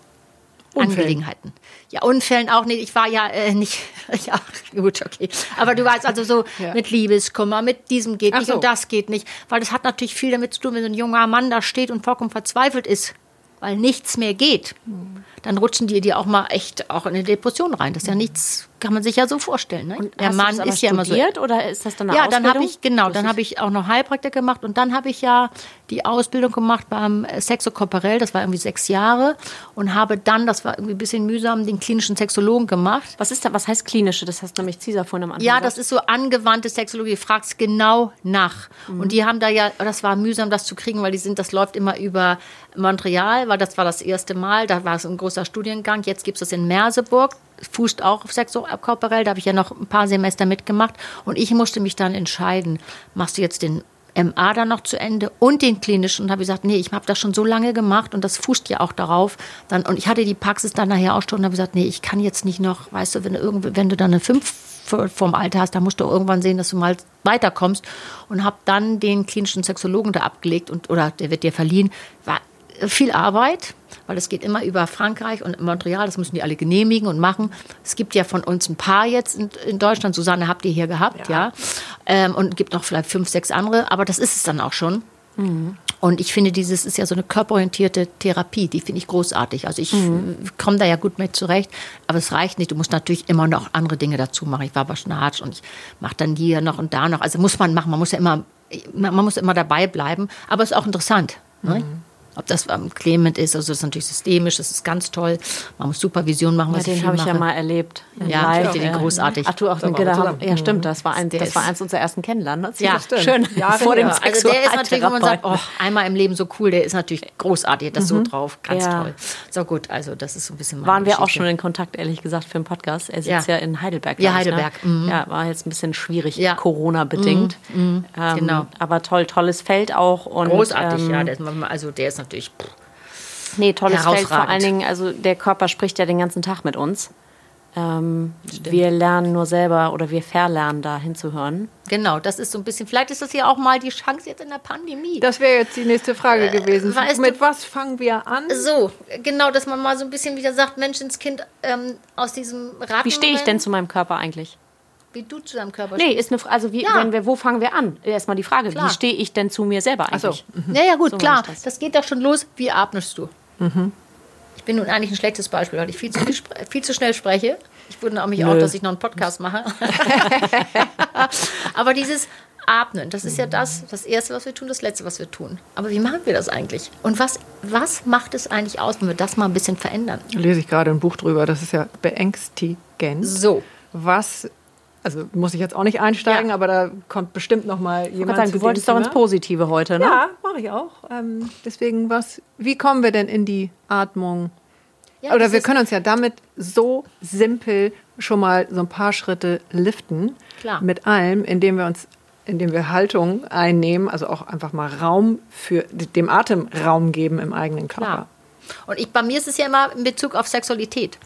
Unfällen. Angelegenheiten. Ja, Unfällen auch nicht. Ich war ja äh, nicht, ja, gut, okay. Aber du weißt also so ja. mit Liebeskummer, mit diesem geht Ach nicht so. und das geht nicht. Weil das hat natürlich viel damit zu tun, wenn so ein junger Mann da steht und vollkommen verzweifelt ist, weil nichts mehr geht. Dann rutschen die dir auch mal echt auch in eine Depression rein. Das ist ja nichts kann man sich ja so vorstellen. Ne? Und der Mann ist ja immer so. oder ist das dann eine Ja, Ausbildung? dann habe ich genau, dann habe ich auch noch Heilpraktiker gemacht und dann habe ich ja die Ausbildung gemacht beim Sexo Corporell, das war irgendwie sechs Jahre und habe dann, das war irgendwie ein bisschen mühsam, den klinischen Sexologen gemacht. Was ist da? Was heißt klinische? Das hast nämlich Cesar vorhin am Anfang. Ja, das ist so angewandte Sexologie. Du fragst genau nach. Mhm. Und die haben da ja, das war mühsam, das zu kriegen, weil die sind, das läuft immer über Montreal, weil das war das erste Mal. Da war es ein großer Studiengang. Jetzt gibt es das in Merseburg fußt auch auf Sexokorporell, da habe ich ja noch ein paar Semester mitgemacht und ich musste mich dann entscheiden, machst du jetzt den MA dann noch zu Ende und den klinischen und habe gesagt, nee, ich habe das schon so lange gemacht und das fußt ja auch darauf. Dann, und ich hatte die Praxis dann nachher auch schon und habe gesagt, nee, ich kann jetzt nicht noch, weißt du, wenn du, wenn du dann eine 5 vom Alter hast, dann musst du irgendwann sehen, dass du mal weiterkommst und habe dann den klinischen Sexologen da abgelegt und oder der wird dir verliehen. War viel Arbeit, weil es geht immer über Frankreich und Montreal, das müssen die alle genehmigen und machen. Es gibt ja von uns ein paar jetzt in, in Deutschland, Susanne habt ihr hier gehabt, ja. ja. Ähm, und gibt noch vielleicht fünf, sechs andere, aber das ist es dann auch schon. Mhm. Und ich finde, dieses ist ja so eine körperorientierte Therapie, die finde ich großartig. Also ich mhm. komme da ja gut mit zurecht, aber es reicht nicht. Du musst natürlich immer noch andere Dinge dazu machen. Ich war bei Schnarch und ich mache dann hier noch und da noch. Also muss man machen. Man muss ja immer, man muss immer dabei bleiben. Aber es ist auch interessant. Ne? Mhm. Ob das am Clement ist, also das ist natürlich systemisch, das ist ganz toll. Man muss Supervision machen, was ja, ich den habe ich ja mal erlebt. Ja, ich finde den großartig. Ach du auch, den genau. ja stimmt, das war, ein, das war eins unserer ersten Kennenlernen. Ja, stimmt. schön. Ja, vor dem Also der ist natürlich, wo man sagt, oh, einmal im Leben so cool, der ist natürlich großartig, das mhm. so drauf, ganz ja. toll. So gut, also das ist so ein bisschen Waren wir auch schon in Kontakt, ehrlich gesagt, für den Podcast. Er sitzt ja, ja in Heidelberg. Ja, Heidelberg. Ne? Mhm. Ja, war jetzt ein bisschen schwierig, Corona-bedingt. Mhm. mhm. Ähm, genau. Aber toll, tolles Feld auch. Und, großartig, ähm, ja. Der ist, also der ist natürlich... Pff, Nee, tolles Feld. Vor allen Dingen, also der Körper spricht ja den ganzen Tag mit uns. Ähm, wir lernen nur selber oder wir verlernen da hinzuhören. Genau, das ist so ein bisschen, vielleicht ist das ja auch mal die Chance jetzt in der Pandemie. Das wäre jetzt die nächste Frage äh, gewesen. Mit du, was fangen wir an? So, genau, dass man mal so ein bisschen wieder sagt, Menschenskind ähm, aus diesem Raten. Wie stehe ich denn zu meinem Körper eigentlich? Wie du zu deinem Körper stehst? Nee, ist eine Frage, also wie, ja. wenn wir, wo fangen wir an? Erstmal die Frage, klar. wie stehe ich denn zu mir selber eigentlich? Ach so. Mhm. Ja, ja, gut, so klar. Das. das geht doch schon los. Wie atmest du? Mhm. Ich bin nun eigentlich ein schlechtes Beispiel, weil ich viel zu, viel zu schnell spreche. Ich wundere mich Nö. auch, dass ich noch einen Podcast mache. Aber dieses Atmen, das ist ja das, das Erste, was wir tun, das Letzte, was wir tun. Aber wie machen wir das eigentlich? Und was, was macht es eigentlich aus, wenn wir das mal ein bisschen verändern? Da lese ich gerade ein Buch drüber, das ist ja beängstigend. So. Was also muss ich jetzt auch nicht einsteigen, ja. aber da kommt bestimmt noch mal jemand. Sagen, du wolltest doch ins Positive heute, ne? Ja, mache ich auch. Ähm, deswegen was? Wie kommen wir denn in die Atmung? Ja, Oder wir können uns ja damit so simpel schon mal so ein paar Schritte liften. Klar. Mit allem, indem wir uns, indem wir Haltung einnehmen, also auch einfach mal Raum für dem Atem Raum geben im eigenen Körper. Klar. Und ich, bei mir ist es ja immer in Bezug auf Sexualität.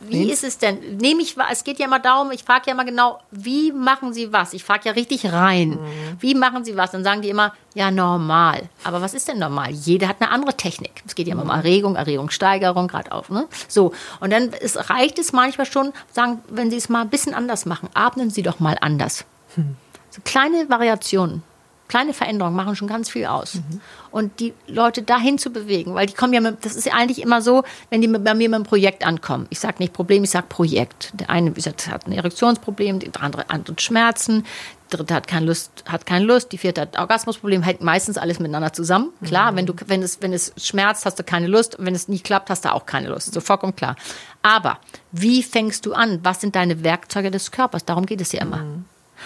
Wie hm? ist es denn? Nehme ich, es geht ja mal darum, ich frage ja mal genau, wie machen Sie was? Ich frage ja richtig rein. Mhm. Wie machen Sie was? Dann sagen die immer, ja, normal. Aber was ist denn normal? Jeder hat eine andere Technik. Es geht ja immer um Erregung, Erregungssteigerung, gerade auf. Ne? So. Und dann ist, reicht es manchmal schon, sagen, wenn Sie es mal ein bisschen anders machen, atmen Sie doch mal anders. Hm. So kleine Variationen kleine Veränderungen machen schon ganz viel aus. Mhm. Und die Leute dahin zu bewegen, weil die kommen ja, mit, das ist ja eigentlich immer so, wenn die bei mir mit einem Projekt ankommen. Ich sage nicht Problem, ich sage Projekt. Der eine gesagt, hat ein Erektionsproblem, der andere hat Schmerzen, der dritte hat keine Lust, hat keine Lust, die vierte hat Orgasmusproblem, hängt meistens alles miteinander zusammen. Klar, mhm. wenn du, wenn es, wenn es schmerzt, hast du keine Lust, wenn es nicht klappt, hast du auch keine Lust. So vollkommen klar. Aber wie fängst du an? Was sind deine Werkzeuge des Körpers? Darum geht es ja immer. Mhm.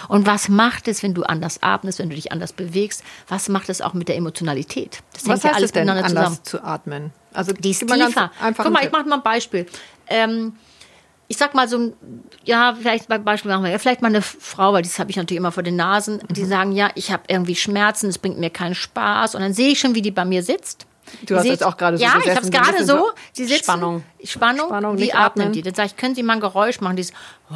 Und was macht es, wenn du anders atmest, wenn du dich anders bewegst? Was macht es auch mit der Emotionalität? Das was heißt es denn, anders zusammen. zu atmen? Also die ist tiefer. Guck mal, ich mache mal ein Beispiel. Ähm, ich sag mal so, ja, vielleicht beim Beispiel machen wir, ja, vielleicht mal eine Frau, weil das habe ich natürlich immer vor den Nasen, die mhm. sagen, ja, ich habe irgendwie Schmerzen, es bringt mir keinen Spaß. Und dann sehe ich schon, wie die bei mir sitzt. Du hast jetzt auch gerade so Ja, ich habe es gerade so. Sie sitzen, Spannung. Spannung, Spannung wie atmen die? Dann sage ich, können Sie mal ein Geräusch machen? Dieses, oh,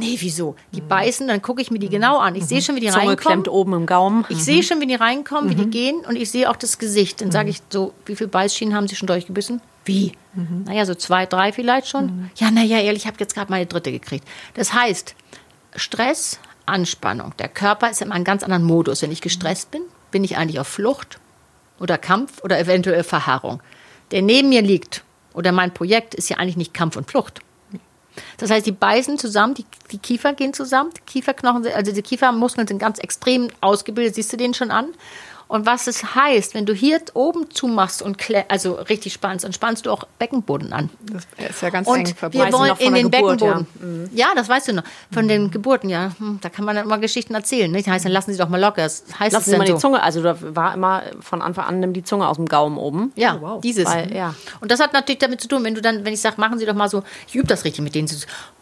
nee, wieso? Die mhm. beißen, dann gucke ich mir die genau an. Ich mhm. sehe schon, wie die Zunge reinkommen. klemmt oben im Gaumen. Ich mhm. sehe schon, wie die reinkommen, wie die mhm. gehen und ich sehe auch das Gesicht. Dann sage ich so, wie viele Beißschienen haben Sie schon durchgebissen? Wie? Mhm. Naja, so zwei, drei vielleicht schon. Mhm. Ja, naja, ehrlich, ich habe jetzt gerade meine dritte gekriegt. Das heißt, Stress, Anspannung. Der Körper ist in einem ganz anderen Modus. Wenn ich gestresst bin, bin ich eigentlich auf Flucht oder Kampf oder eventuell Verharrung. Der neben mir liegt oder mein Projekt ist ja eigentlich nicht Kampf und Flucht. Das heißt, die beißen zusammen, die, die Kiefer gehen zusammen, die Kieferknochen, also die Kiefermuskeln sind ganz extrem ausgebildet, siehst du den schon an? Und was es heißt, wenn du hier oben zumachst und also richtig spannst, dann spannst du auch Beckenboden an. Das ist ja ganz und eng verbreitet. Wir wollen in den Geburt, Beckenboden. Ja. Mhm. ja. das weißt du noch. Von mhm. den Geburten, ja. Hm, da kann man dann immer Geschichten erzählen. Das heißt, dann lassen Sie doch mal locker. Das heißt lassen Sie mal so. die Zunge, also da war immer von Anfang an, nimm die Zunge aus dem Gaumen oben. Ja, oh, wow. dieses. Weil, ja. Und das hat natürlich damit zu tun, wenn du dann, wenn ich sage, machen Sie doch mal so, ich übe das richtig mit denen,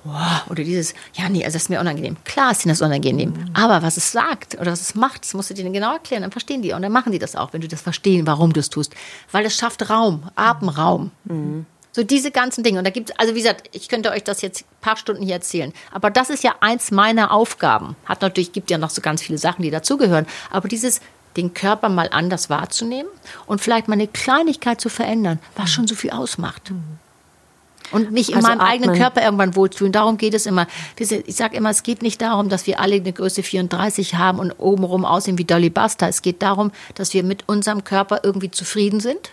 oh, oder dieses, ja, nee, also das ist mir unangenehm. Klar ist ihnen das unangenehm. Mhm. Aber was es sagt oder was es macht, das musst du denen genau erklären, dann verstehen die. Und dann machen die das auch, wenn du das verstehen, warum du es tust. Weil es schafft Raum, Atemraum. Mhm. So diese ganzen Dinge. Und da gibt es, also wie gesagt, ich könnte euch das jetzt ein paar Stunden hier erzählen. Aber das ist ja eins meiner Aufgaben. Hat natürlich, gibt ja noch so ganz viele Sachen, die dazugehören. Aber dieses den Körper mal anders wahrzunehmen und vielleicht mal eine Kleinigkeit zu verändern, was mhm. schon so viel ausmacht. Mhm und mich in also meinem atmen. eigenen Körper irgendwann wohlfühlen. Darum geht es immer. Ich sage immer, es geht nicht darum, dass wir alle eine Größe 34 haben und obenrum aussehen wie Dolly Buster. Es geht darum, dass wir mit unserem Körper irgendwie zufrieden sind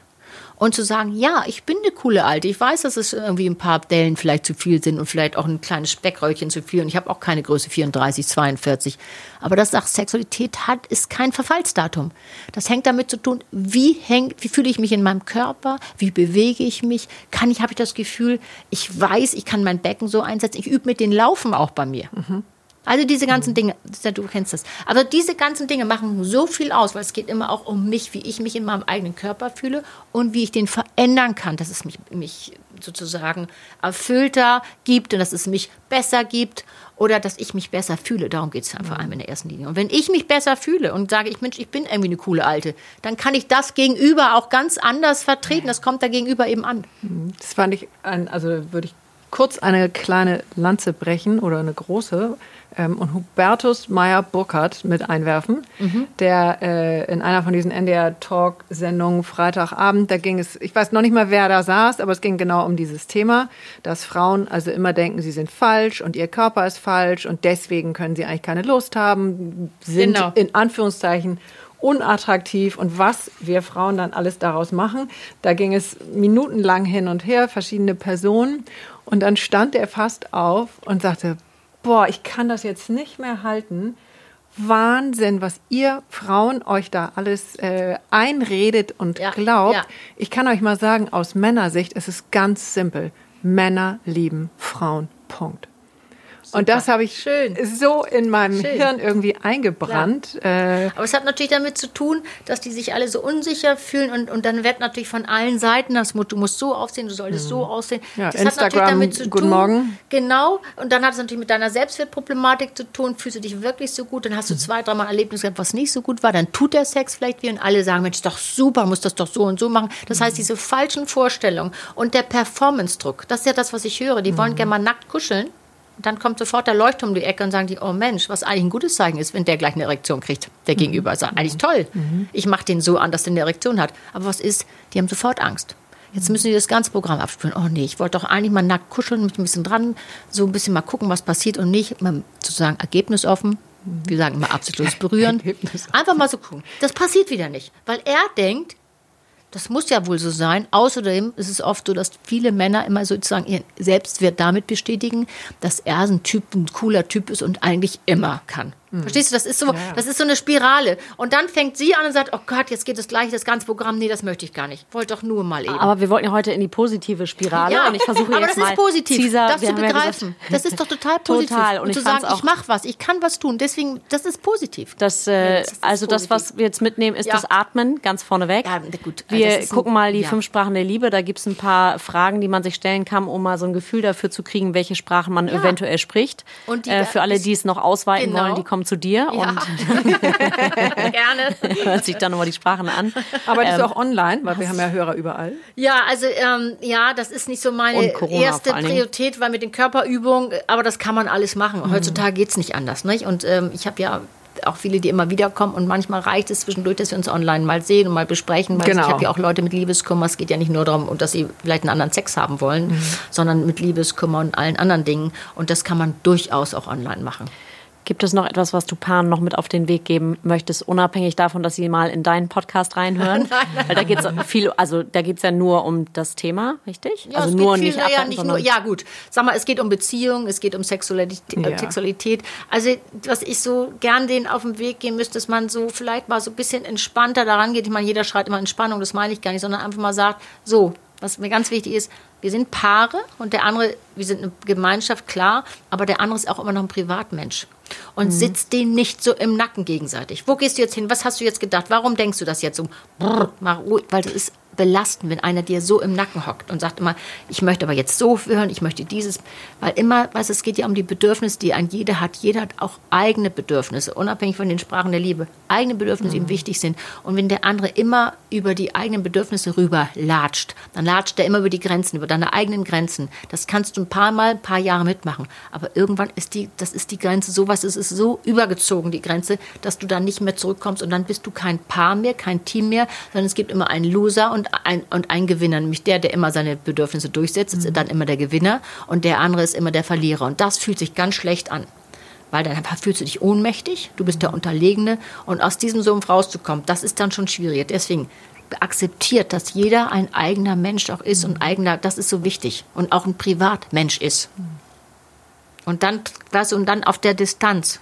und zu sagen, ja, ich bin eine coole Alte. Ich weiß, dass es irgendwie ein paar Dellen vielleicht zu viel sind und vielleicht auch ein kleines Speckröllchen zu viel. Und ich habe auch keine Größe 34, 42. Aber das sagt, Sexualität hat, ist kein Verfallsdatum. Das hängt damit zu tun, wie, häng, wie fühle ich mich in meinem Körper, wie bewege ich mich, kann ich, habe ich das Gefühl, ich weiß, ich kann mein Becken so einsetzen. Ich übe mit den Laufen auch bei mir. Mhm. Also diese ganzen mhm. Dinge, du kennst das. Aber diese ganzen Dinge machen so viel aus, weil es geht immer auch um mich, wie ich mich in meinem eigenen Körper fühle und wie ich den verändern kann, dass es mich, mich sozusagen erfüllter gibt und dass es mich besser gibt oder dass ich mich besser fühle. Darum geht es ja vor allem in der ersten Linie. Und wenn ich mich besser fühle und sage, ich Mensch, ich bin irgendwie eine coole Alte, dann kann ich das Gegenüber auch ganz anders vertreten. Das kommt da gegenüber eben an. Das fand ich, ein, also würde ich kurz eine kleine Lanze brechen oder eine große ähm, und Hubertus Meyer Burkhardt mit einwerfen, mhm. der äh, in einer von diesen NDR-Talk-Sendungen Freitagabend, da ging es, ich weiß noch nicht mal, wer da saß, aber es ging genau um dieses Thema, dass Frauen also immer denken, sie sind falsch und ihr Körper ist falsch und deswegen können sie eigentlich keine Lust haben, sind genau. in Anführungszeichen unattraktiv und was wir Frauen dann alles daraus machen. Da ging es minutenlang hin und her, verschiedene Personen. Und dann stand er fast auf und sagte, boah, ich kann das jetzt nicht mehr halten. Wahnsinn, was ihr Frauen euch da alles äh, einredet und ja, glaubt. Ja. Ich kann euch mal sagen, aus Männersicht ist es ganz simpel. Männer lieben Frauen. Punkt. Super. Und das habe ich Schön. so in meinem Schön. Hirn irgendwie eingebrannt. Äh Aber es hat natürlich damit zu tun, dass die sich alle so unsicher fühlen und, und dann wird natürlich von allen Seiten, das, du musst so aussehen, du solltest mhm. so aussehen. Ja, das Instagram, hat natürlich damit zu guten tun. Morgen. Genau. Und dann hat es natürlich mit deiner Selbstwertproblematik zu tun. Fühlst du dich wirklich so gut? Dann hast du mhm. zwei, dreimal Erlebnis gehabt, was nicht so gut war. Dann tut der Sex vielleicht wie und alle sagen, Mensch, ist doch super, muss das doch so und so machen. Das heißt, mhm. diese falschen Vorstellungen und der Performance-Druck, das ist ja das, was ich höre. Die wollen mhm. gerne mal nackt kuscheln dann kommt sofort der Leuchtturm um die Ecke und sagen die, oh Mensch, was eigentlich ein gutes Zeichen ist, wenn der gleich eine Erektion kriegt, der mhm. Gegenüber. Sagt, eigentlich toll. Mhm. Ich mache den so an, dass der eine Erektion hat. Aber was ist? Die haben sofort Angst. Jetzt müssen die das ganze Programm abspielen. Oh nee, ich wollte doch eigentlich mal nackt kuscheln, mich ein bisschen dran, so ein bisschen mal gucken, was passiert und nicht mal sozusagen ergebnisoffen. Wir sagen immer absolutes Berühren. Einfach mal so gucken. Das passiert wieder nicht, weil er denkt, das muss ja wohl so sein. Außerdem ist es oft so, dass viele Männer immer sozusagen ihren Selbstwert damit bestätigen, dass er ein Typ, ein cooler Typ ist und eigentlich immer kann. Verstehst du, das ist so, das ist so eine Spirale. Und dann fängt sie an und sagt, oh Gott, jetzt geht das gleich, das ganze Programm. Nee, das möchte ich gar nicht. Wollte doch nur mal eben. Aber wir wollten ja heute in die positive Spirale und ich versuche aber jetzt das mal ist positiv, Caesar, das wir zu ja begreifen. gesagt, das ist doch total positiv. Total. Und und ich zu sagen, ich mache was, ich kann was tun. Deswegen, das ist positiv. Das, äh, das ist also das, was positiv. wir jetzt mitnehmen, ist Ja. das Atmen, ganz vorneweg. Ja, gut. Wir Das ist ein- gucken mal die ja. fünf Sprachen der Liebe. Da gibt es ein paar Fragen, die man sich stellen kann, um mal so ein Gefühl dafür zu kriegen, welche Sprachen man eventuell spricht. Und die- äh, für alle, die es noch ausweiten Genau. wollen, die kommen zu dir Ja. und Gerne. hören sich dann nochmal die Sprachen an. Arbeitest Ähm, du auch online? Weil wir haben ja Hörer überall. Ja, also ähm, ja, das ist nicht so meine erste. Priorität, weil mit den Körperübungen, aber das kann man alles machen. Mhm. Heutzutage geht's nicht anders. Nicht? Und ähm, ich habe ja auch viele, die immer wieder kommen und manchmal reicht es zwischendurch, dass wir uns online mal sehen und mal besprechen, weil Genau. ich habe ja auch Leute mit Liebeskummer, es geht ja nicht nur darum, dass sie vielleicht einen anderen Sex haben wollen, Mhm. sondern mit Liebeskummer und allen anderen Dingen und das kann man durchaus auch online machen. Gibt es noch etwas, was du Paaren noch mit auf den Weg geben möchtest, unabhängig davon, dass sie mal in deinen Podcast reinhören? Weil da geht es viel, also da geht es ja nur um das Thema, richtig? Ja, also nur viel, nicht abwerten, nicht nur, ja gut. Sag mal, es geht um Beziehung, es geht um Sexualität. Ja. Äh, Sexualität. Also was ich so gern denen auf den Weg gehen müsste, dass man so vielleicht mal so ein bisschen entspannter daran geht. Ich meine, jeder schreit immer Entspannung, das meine ich gar nicht, sondern einfach mal sagt, so, was mir ganz wichtig ist, wir sind Paare und der andere, wir sind eine Gemeinschaft, klar, aber der andere ist auch immer noch ein Privatmensch. Und sitzt den nicht so im Nacken gegenseitig. Wo gehst du jetzt hin? Was hast du jetzt gedacht? Warum denkst du das jetzt so? Brrr, mal ruhig, weil das ist belastend, wenn einer dir so im Nacken hockt und sagt immer, ich möchte aber jetzt so hören, ich möchte dieses, weil immer, weißt, du, es geht ja um die Bedürfnisse, die ein jeder hat. Jeder hat auch eigene Bedürfnisse, unabhängig von den Sprachen der Liebe. Eigene Bedürfnisse, die ihm wichtig sind. Und wenn der andere immer über die eigenen Bedürfnisse rüber latscht, dann latscht er immer über die Grenzen, über deine eigenen Grenzen. Das kannst du ein paar Mal, ein paar Jahre mitmachen. Aber irgendwann ist die, das ist die Grenze sowas, es ist so übergezogen, die Grenze, dass du dann nicht mehr zurückkommst und dann bist du kein Paar mehr, kein Team mehr, sondern es gibt immer einen Loser und ein, und einen Gewinner, nämlich der, der immer seine Bedürfnisse durchsetzt, ist dann immer der Gewinner und der andere ist immer der Verlierer. Und das fühlt sich ganz schlecht an. Weil dann fühlst du dich ohnmächtig, du bist der Unterlegene und aus diesem Sumpf rauszukommen, das ist dann schon schwierig. Deswegen akzeptiert, dass jeder ein eigener Mensch auch ist und eigener, das ist so wichtig und auch ein Privatmensch ist. Und dann, weißt du, und dann auf der Distanz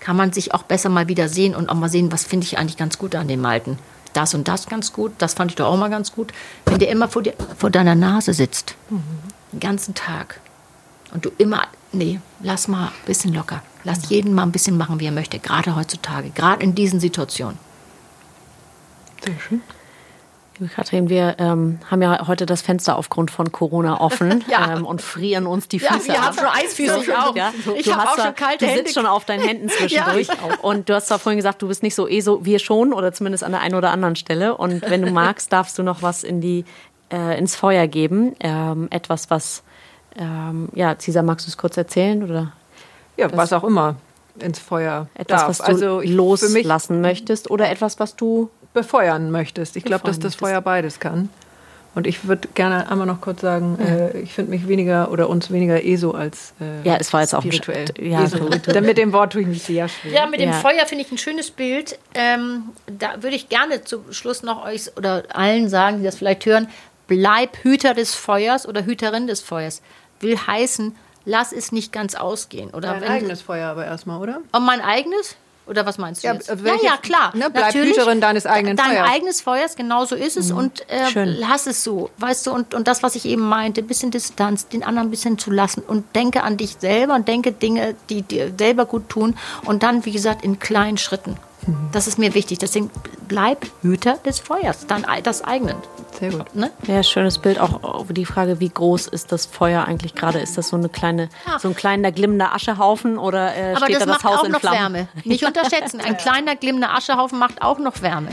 kann man sich auch besser mal wieder sehen und auch mal sehen, was finde ich eigentlich ganz gut an dem Alten. Das und das ganz gut, das fand ich doch auch mal ganz gut. Wenn der immer vor, dir, vor deiner Nase sitzt, den ganzen Tag, und du immer, nee, lass mal ein bisschen locker. Lass jeden mal ein bisschen machen, wie er möchte, gerade heutzutage, gerade in diesen Situationen. Sehr schön. Katrin, wir ähm, haben ja heute das Fenster aufgrund von Corona offen Ja. ähm, und frieren uns die Ja, Füße wir ab. haben schon Eisfüße, ich auch. Ja, Ich du hab hast auch da, schon kalte Du Hände. sitzt schon auf deinen Händen zwischendurch. Ja. Und du hast zwar vorhin gesagt, du bist nicht so eh so, wir schon, oder zumindest an der einen oder anderen Stelle. Und wenn du magst, darfst du noch was in die, äh, ins Feuer geben. Ähm, etwas, was, ähm, ja, Cesar, magst du es kurz erzählen? Oder Ja, was auch immer ins Feuer etwas, darf. was du also loslassen möchtest? Oder etwas, was du befeuern möchtest. Ich glaube, dass das. Feuer beides kann. Und ich würde gerne einmal noch kurz sagen, äh, ich finde mich weniger oder uns weniger ESO als äh, Ja, es war jetzt auch spirituell. Sch- ja, ESO. Dann mit dem Wort tue ich mich sehr schwer. Ja, mit dem Ja. Feuer finde ich ein schönes Bild. Ähm, da würde ich gerne zum Schluss noch euch oder allen sagen, die das vielleicht hören, bleib Hüter des Feuers oder Hüterin des Feuers. Will heißen, lass es nicht ganz ausgehen. Oder Dein wenn, eigenes Feuer aber erstmal, oder? Oh, mein eigenes? Oder was meinst du Ja, jetzt? äh, welche- ja, ja, klar. ne, bleib Natürlich. Hüterin deines eigenen Dein Feuers. eigenes Feuers, genau so ist es. Und äh, Schön. lass es so. Weißt du, und, und das, was ich eben meinte, ein bisschen Distanz, den anderen ein bisschen zu lassen. Und denke an dich selber und denke Dinge, die dir selber gut tun. Und dann, wie gesagt, in kleinen Schritten. Das ist mir wichtig. Deswegen bleib Hüter des Feuers, dein, das eigenen. Sehr gut. Ne? Ja, schönes Bild. Auch die Frage, wie groß ist das Feuer eigentlich gerade? Ist das so eine kleine, Ja. so ein kleiner glimmender Aschehaufen oder äh, Aber steht das da das macht Haus auch in noch Flammen? Wärme. Nicht unterschätzen. Ein kleiner glimmender Aschehaufen macht auch noch Wärme.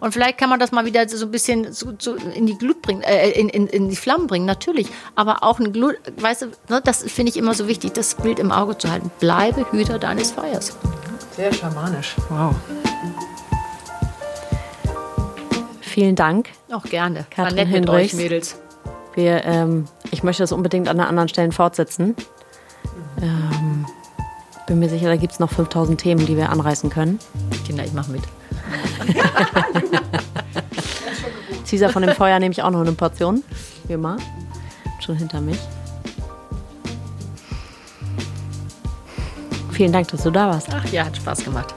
Und vielleicht kann man das mal wieder so ein bisschen so, so in die Glut bringen, äh, in, in, in die Flammen bringen, natürlich. Aber auch ein Glut, weißt du, ne, das finde ich immer so wichtig, das Bild im Auge zu halten. Bleibe Hüter deines Feuers. Sehr schamanisch. Wow. Vielen Dank. Auch gerne. War Katrin nett mit euch, Mädels. Wir, ähm, ich möchte das unbedingt an einer anderen Stelle fortsetzen. Ähm, bin mir sicher, da gibt es noch 5000 Themen, die wir anreißen können. Kinder, ich mache mit. Caesar von dem Feuer nehme ich auch noch eine Portion. Wie immer. Schon hinter mich. Vielen Dank, dass du da warst. Ach ja, hat Spaß gemacht.